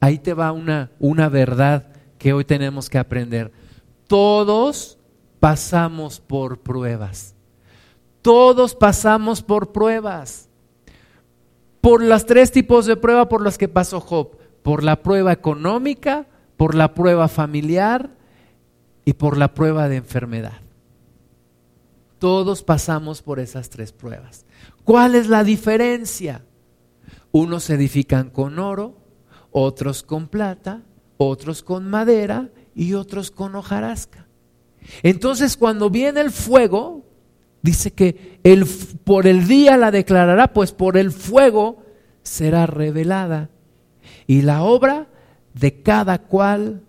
[SPEAKER 1] Ahí te va una, una verdad que hoy tenemos que aprender. Todos pasamos por pruebas. Todos pasamos por pruebas. Por los tres tipos de prueba por las que pasó Job. Por la prueba económica, por la prueba familiar y por la prueba de enfermedad. Todos pasamos por esas tres pruebas. ¿Cuál es la diferencia? Unos se edifican con oro, otros con plata, otros con madera y otros con hojarasca. Entonces cuando viene el fuego, dice que el, por el día la declarará, pues por el fuego será revelada. Y la obra de cada cual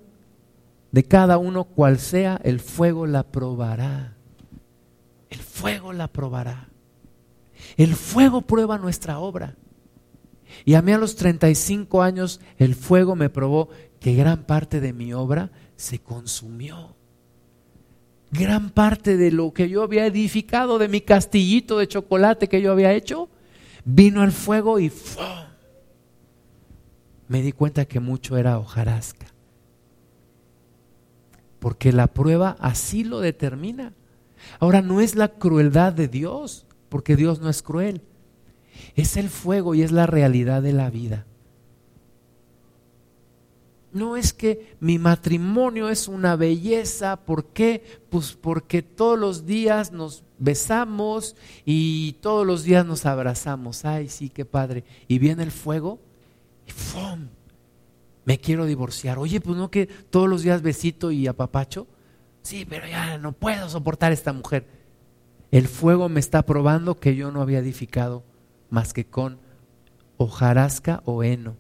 [SPEAKER 1] de cada uno cual sea, el fuego la probará. El fuego la probará. El fuego prueba nuestra obra. Y a mí a los 35 años el fuego me probó que gran parte de mi obra se consumió. Gran parte de lo que yo había edificado, de mi castillito de chocolate que yo había hecho, vino al fuego y me di cuenta que mucho era hojarasca porque la prueba así lo determina. Ahora no es la crueldad de Dios, porque Dios no es cruel. Es el fuego y es la realidad de la vida. no es que mi matrimonio es una belleza, ¿por qué? Pues porque todos los días nos besamos y todos los días nos abrazamos. Ay, sí, qué padre. Y viene el fuego y ¡fum! Me quiero divorciar. Oye, pues no que todos los días besito y apapacho. Sí, pero ya no puedo soportar esta mujer. El fuego me está probando que yo no había edificado más que con hojarasca o heno.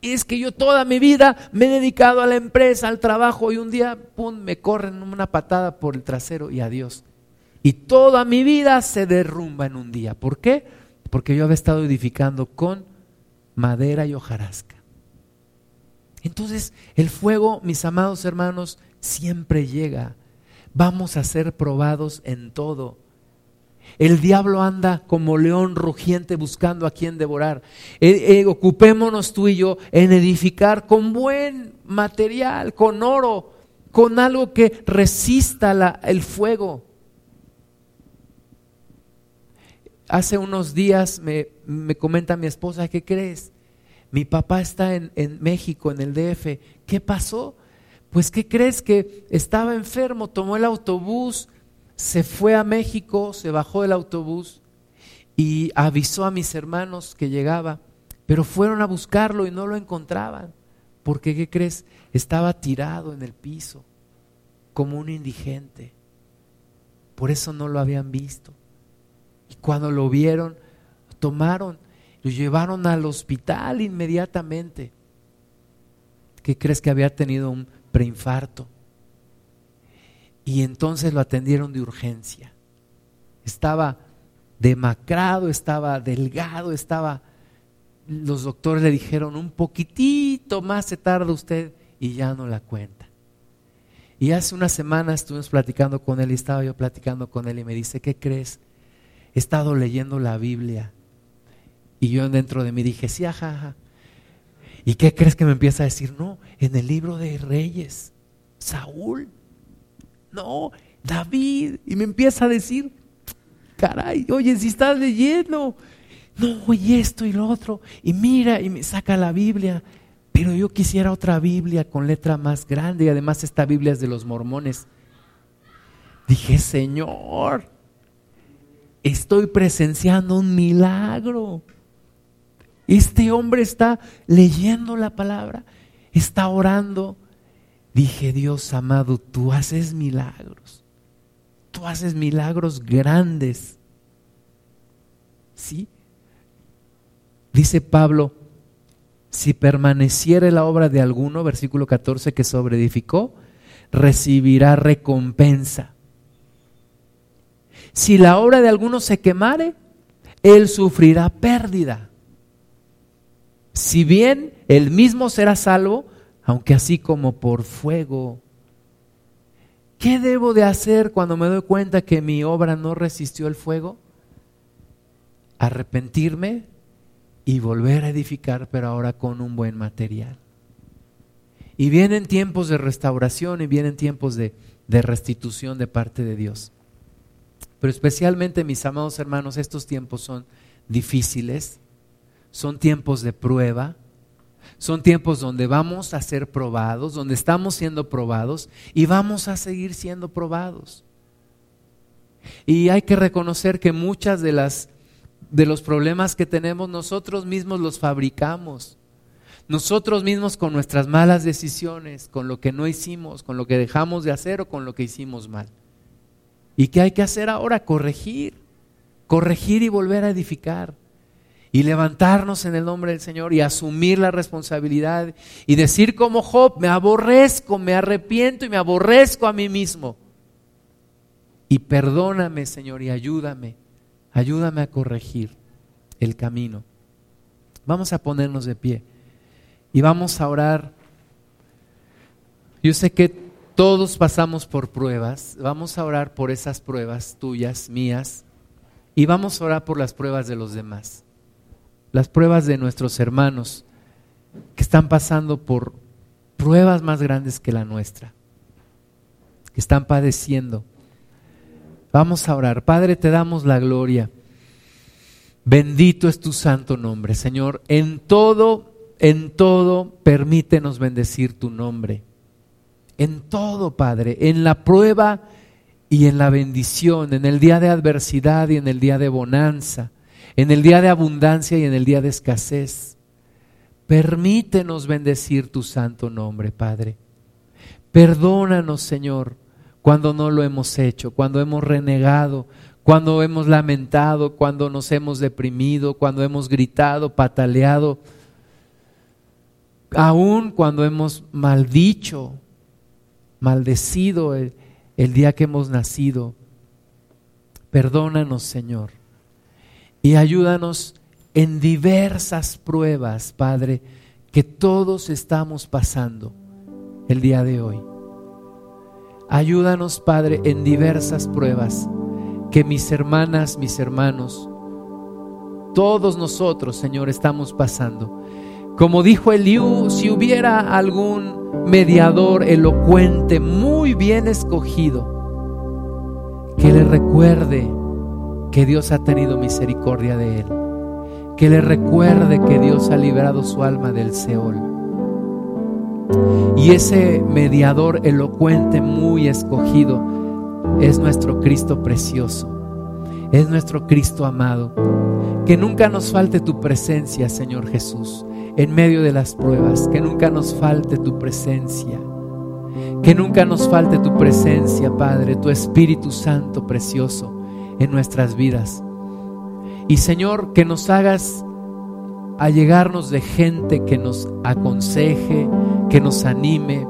[SPEAKER 1] Es que yo toda mi vida me he dedicado a la empresa, al trabajo, y un día, pum, me corren una patada por el trasero y adiós. Y toda mi vida se derrumba en un día. ¿Por qué? Porque yo había estado edificando con madera y hojarasca. Entonces, el fuego, mis amados hermanos, siempre llega. Vamos a ser probados en todo. El diablo anda como león rugiente buscando a quien devorar. Eh, eh, ocupémonos tú y yo en edificar con buen material, con oro, con algo que resista el fuego. Hace unos días me, comenta mi esposa, ¿qué crees? Mi papá está en, en México, en el DF. ¿Qué pasó? Pues ¿qué crees que estaba enfermo? Tomó el autobús se fue a México, se bajó del autobús y avisó a mis hermanos que llegaba, pero fueron a buscarlo y no lo encontraban, porque ¿qué crees? Estaba tirado en el piso, como un indigente. Por eso no lo habían visto. Cuando lo vieron, tomaron, lo llevaron al hospital inmediatamente. ¿Qué crees que había tenido un preinfarto? y entonces lo atendieron de urgencia. Estaba demacrado, estaba delgado, estaba... Los doctores le dijeron, un poquitito más se tarda usted y ya no la cuenta. Y hace una semana estuvimos platicando con él y estaba yo platicando con él y me dice, ¿qué crees? He estado leyendo la Biblia. Y yo dentro de mí dije, sí, ajá, ajá. ¿Y qué crees que me empieza a decir? No, en el libro de Reyes, Saúl no, David. Y me empieza a decir, caray, oye, si estás leyendo, no, y esto y lo otro. Y mira, y me saca la Biblia. Pero yo quisiera otra Biblia con letra más grande. Y además esta Biblia es de los mormones. Dije, Señor, estoy presenciando un milagro. Este hombre está leyendo la palabra, está orando Dije, Dios amado, tú haces milagros. Tú haces milagros grandes. ¿Sí? Dice Pablo, si permaneciere la obra de alguno, versículo 14, que sobreedificó, recibirá recompensa. Si la obra de alguno se quemare, él sufrirá pérdida. Si bien él mismo será salvo, aunque así como por fuego. ¿Qué debo de hacer cuando me doy cuenta que mi obra no resistió el fuego? Arrepentirme y volver a edificar, pero ahora con un buen material. Y vienen tiempos de restauración y vienen tiempos de, de restitución de parte de Dios. Pero especialmente, mis amados hermanos, estos tiempos son difíciles, son tiempos de prueba, son tiempos donde vamos a ser probados, donde estamos siendo probados y vamos a seguir siendo probados. Y hay que reconocer que muchas de las de los problemas que tenemos nosotros mismos los fabricamos. Nosotros mismos con nuestras malas decisiones, con lo que no hicimos, con lo que dejamos de hacer o con lo que hicimos mal. ¿Y qué hay que hacer ahora? Corregir. Corregir y volver a edificar y levantarnos en el nombre del Señor y asumir la responsabilidad y decir como Job, me aborrezco, me arrepiento y me aborrezco a mí mismo. Y perdóname, Señor, y ayúdame, ayúdame a corregir el camino. Vamos a ponernos de pie y vamos a orar. Yo sé que todos pasamos por pruebas, vamos a orar por esas pruebas tuyas, mías, y vamos a orar por las pruebas de los demás las pruebas de nuestros hermanos que están pasando por pruebas más grandes que la nuestra, que están padeciendo. Vamos a orar. Padre, te damos la gloria. Bendito es tu santo nombre, Señor. En todo en todo permítenos bendecir tu nombre. En todo, Padre, en la prueba y en la bendición, en el día de adversidad y en el día de bonanza, en el día de abundancia y en el día de escasez. Permítenos bendecir tu santo nombre, Padre. Perdónanos, Señor, cuando no lo hemos hecho, cuando hemos renegado, cuando hemos lamentado, cuando nos hemos deprimido, cuando hemos gritado, pataleado, aún cuando hemos maldicho, maldecido el, el día que hemos nacido. Perdónanos, Señor, y ayúdanos en diversas pruebas, Padre, que todos estamos pasando el día de hoy. Ayúdanos, Padre, en diversas pruebas que mis hermanas, mis hermanos, todos nosotros, Señor, estamos pasando. Como dijo Eliú, si hubiera algún mediador elocuente, muy bien escogido, que le recuerde que Dios ha tenido misericordia de él, que le recuerde que Dios ha liberado su alma del Seol. Y ese mediador elocuente, muy escogido, es nuestro Cristo precioso, es nuestro Cristo amado. Que nunca nos falte tu presencia, Señor Jesús, en medio de las pruebas, que nunca nos falte tu presencia. Que nunca nos falte tu presencia, Padre, tu Espíritu Santo precioso en nuestras vidas. Y Señor, que nos hagas allegarnos de gente que nos aconseje, que nos anime,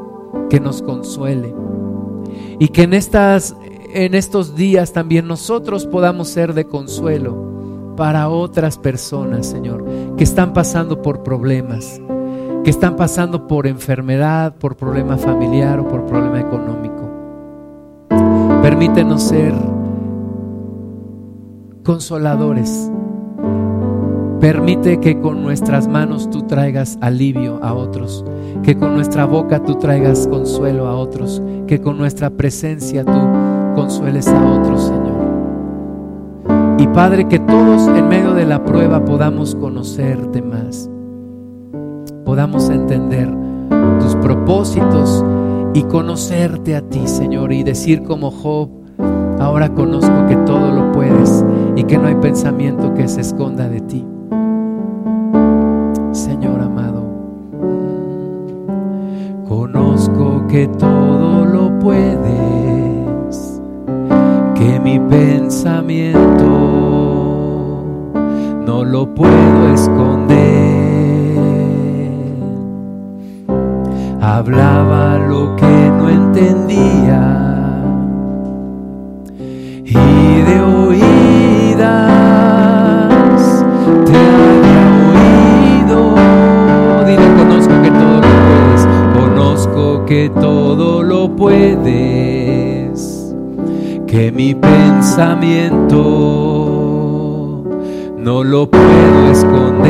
[SPEAKER 1] que nos consuele. Y que en estas en estos días también nosotros podamos ser de consuelo para otras personas, Señor, que están pasando por problemas, que están pasando por enfermedad, por problema familiar o por problema económico. Permítenos ser consoladores. Permite que con nuestras manos tú traigas alivio a otros, que con nuestra boca tú traigas consuelo a otros, que con nuestra presencia tú consueles a otros, Padre, que todos en medio de la prueba podamos conocerte más, podamos entender tus propósitos y conocerte a ti, Señor, y decir como Job, ahora conozco que todo lo puedes y que no hay pensamiento que se esconda de ti. Señor amado, conozco que todo lo puedes que mi pensamiento no lo puedo esconder. Hablaba lo que no entendía y de oídas te había oído. Dile, conozco que todo lo puedes, conozco que todo lo puedes que mi pensamiento no lo puedo esconder.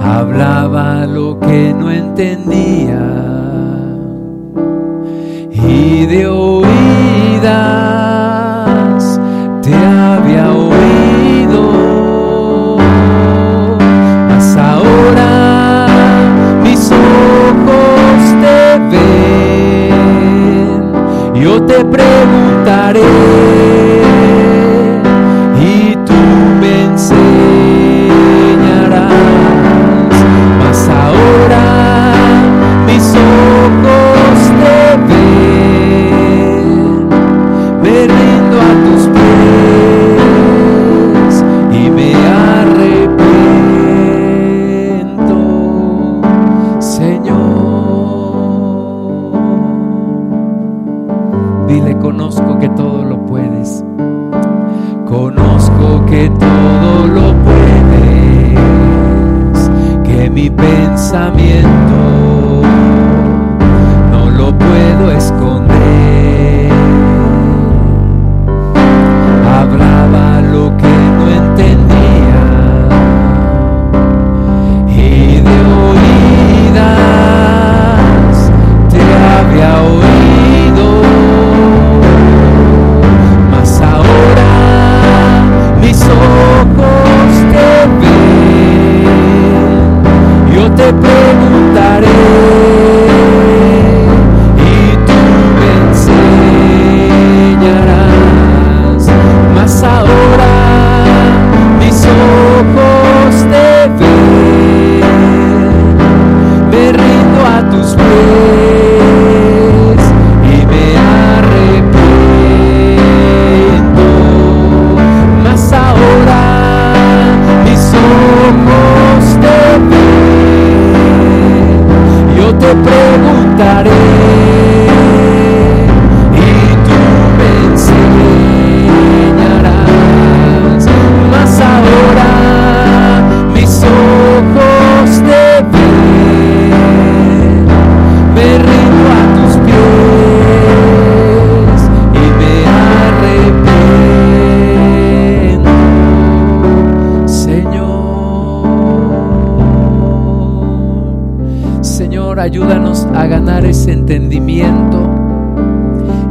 [SPEAKER 1] Hablaba lo que no entendía y de oídas te había oído. Mas ahora mis ojos te ven yo te preguntaré te preguntaré.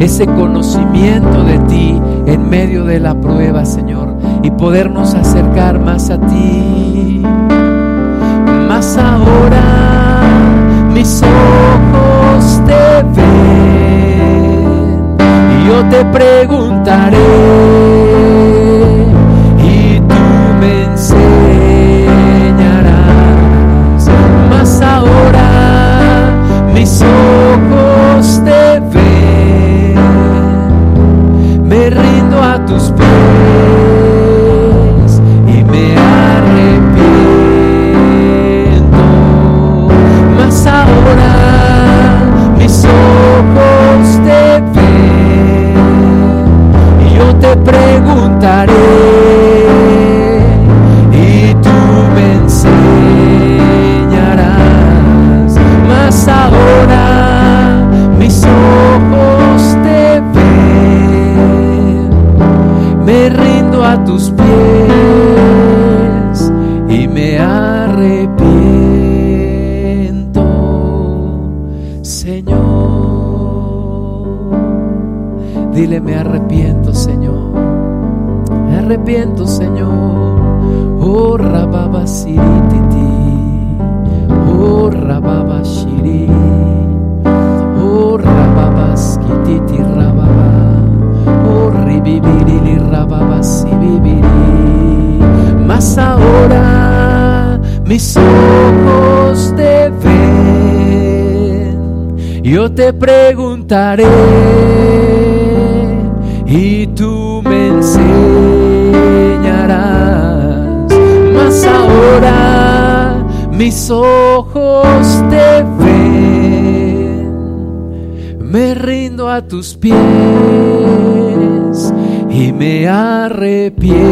[SPEAKER 1] Ese conocimiento de ti en medio de la prueba, Señor, y podernos acercar más a ti. Más ahora mis ojos te ven y yo te preguntaré. preguntaré. Te preguntaré y tú me enseñarás. Mas ahora mis ojos te ven, me rindo a tus pies y me arrepiento.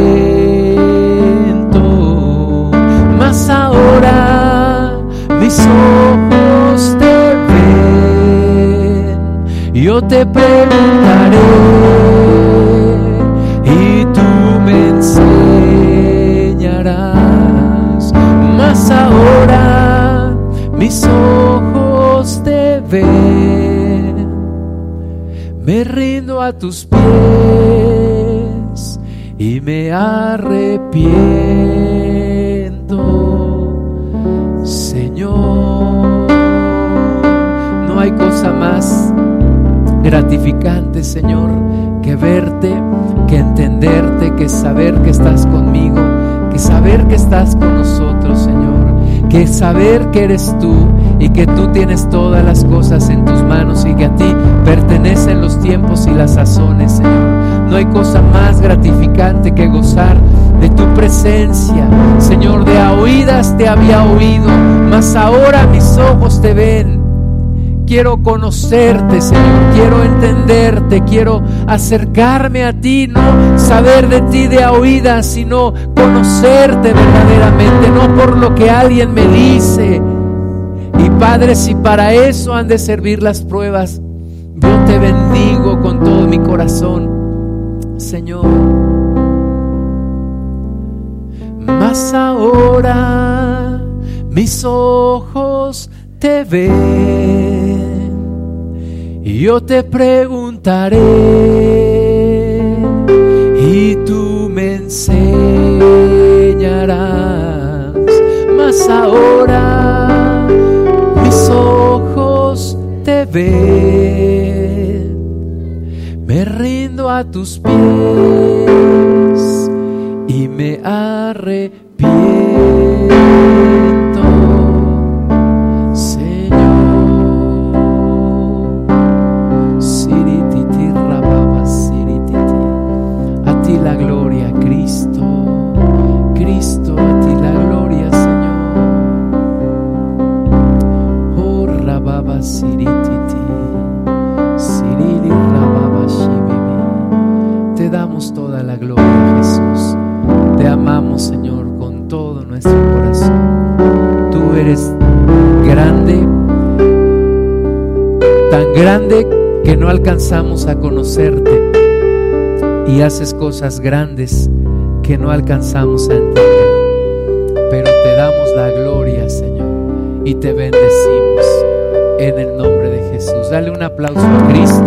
[SPEAKER 1] Te preguntaré y tú me enseñarás. Mas ahora mis ojos te ven, me rindo a tus pies y me arrepiento, Señor. No hay cosa más gratificante, Señor, que verte, que entenderte, que saber que estás conmigo, que saber que estás con nosotros, Señor, que saber que eres tú y que tú tienes todas las cosas en tus manos y que a ti pertenecen los tiempos y las sazones, Señor. No hay cosa más gratificante que gozar de tu presencia, Señor. De a oídas te había oído, mas ahora mis ojos te ven quiero conocerte, Señor, quiero entenderte, quiero acercarme a ti, no saber de ti de oídas, sino conocerte verdaderamente, no por lo que alguien me dice. Y Padre, si para eso han de servir las pruebas, yo te bendigo con todo mi corazón, Señor. Mas ahora mis ojos te ven y yo te preguntaré y tú me enseñarás. Mas ahora mis ojos te ven, me rindo a tus pies y me arrepiento. Grande que no alcanzamos a conocerte y haces cosas grandes que no alcanzamos a entender. Pero te damos la gloria, Señor, y te bendecimos en el nombre de. Jesús. Dale un aplauso a Cristo.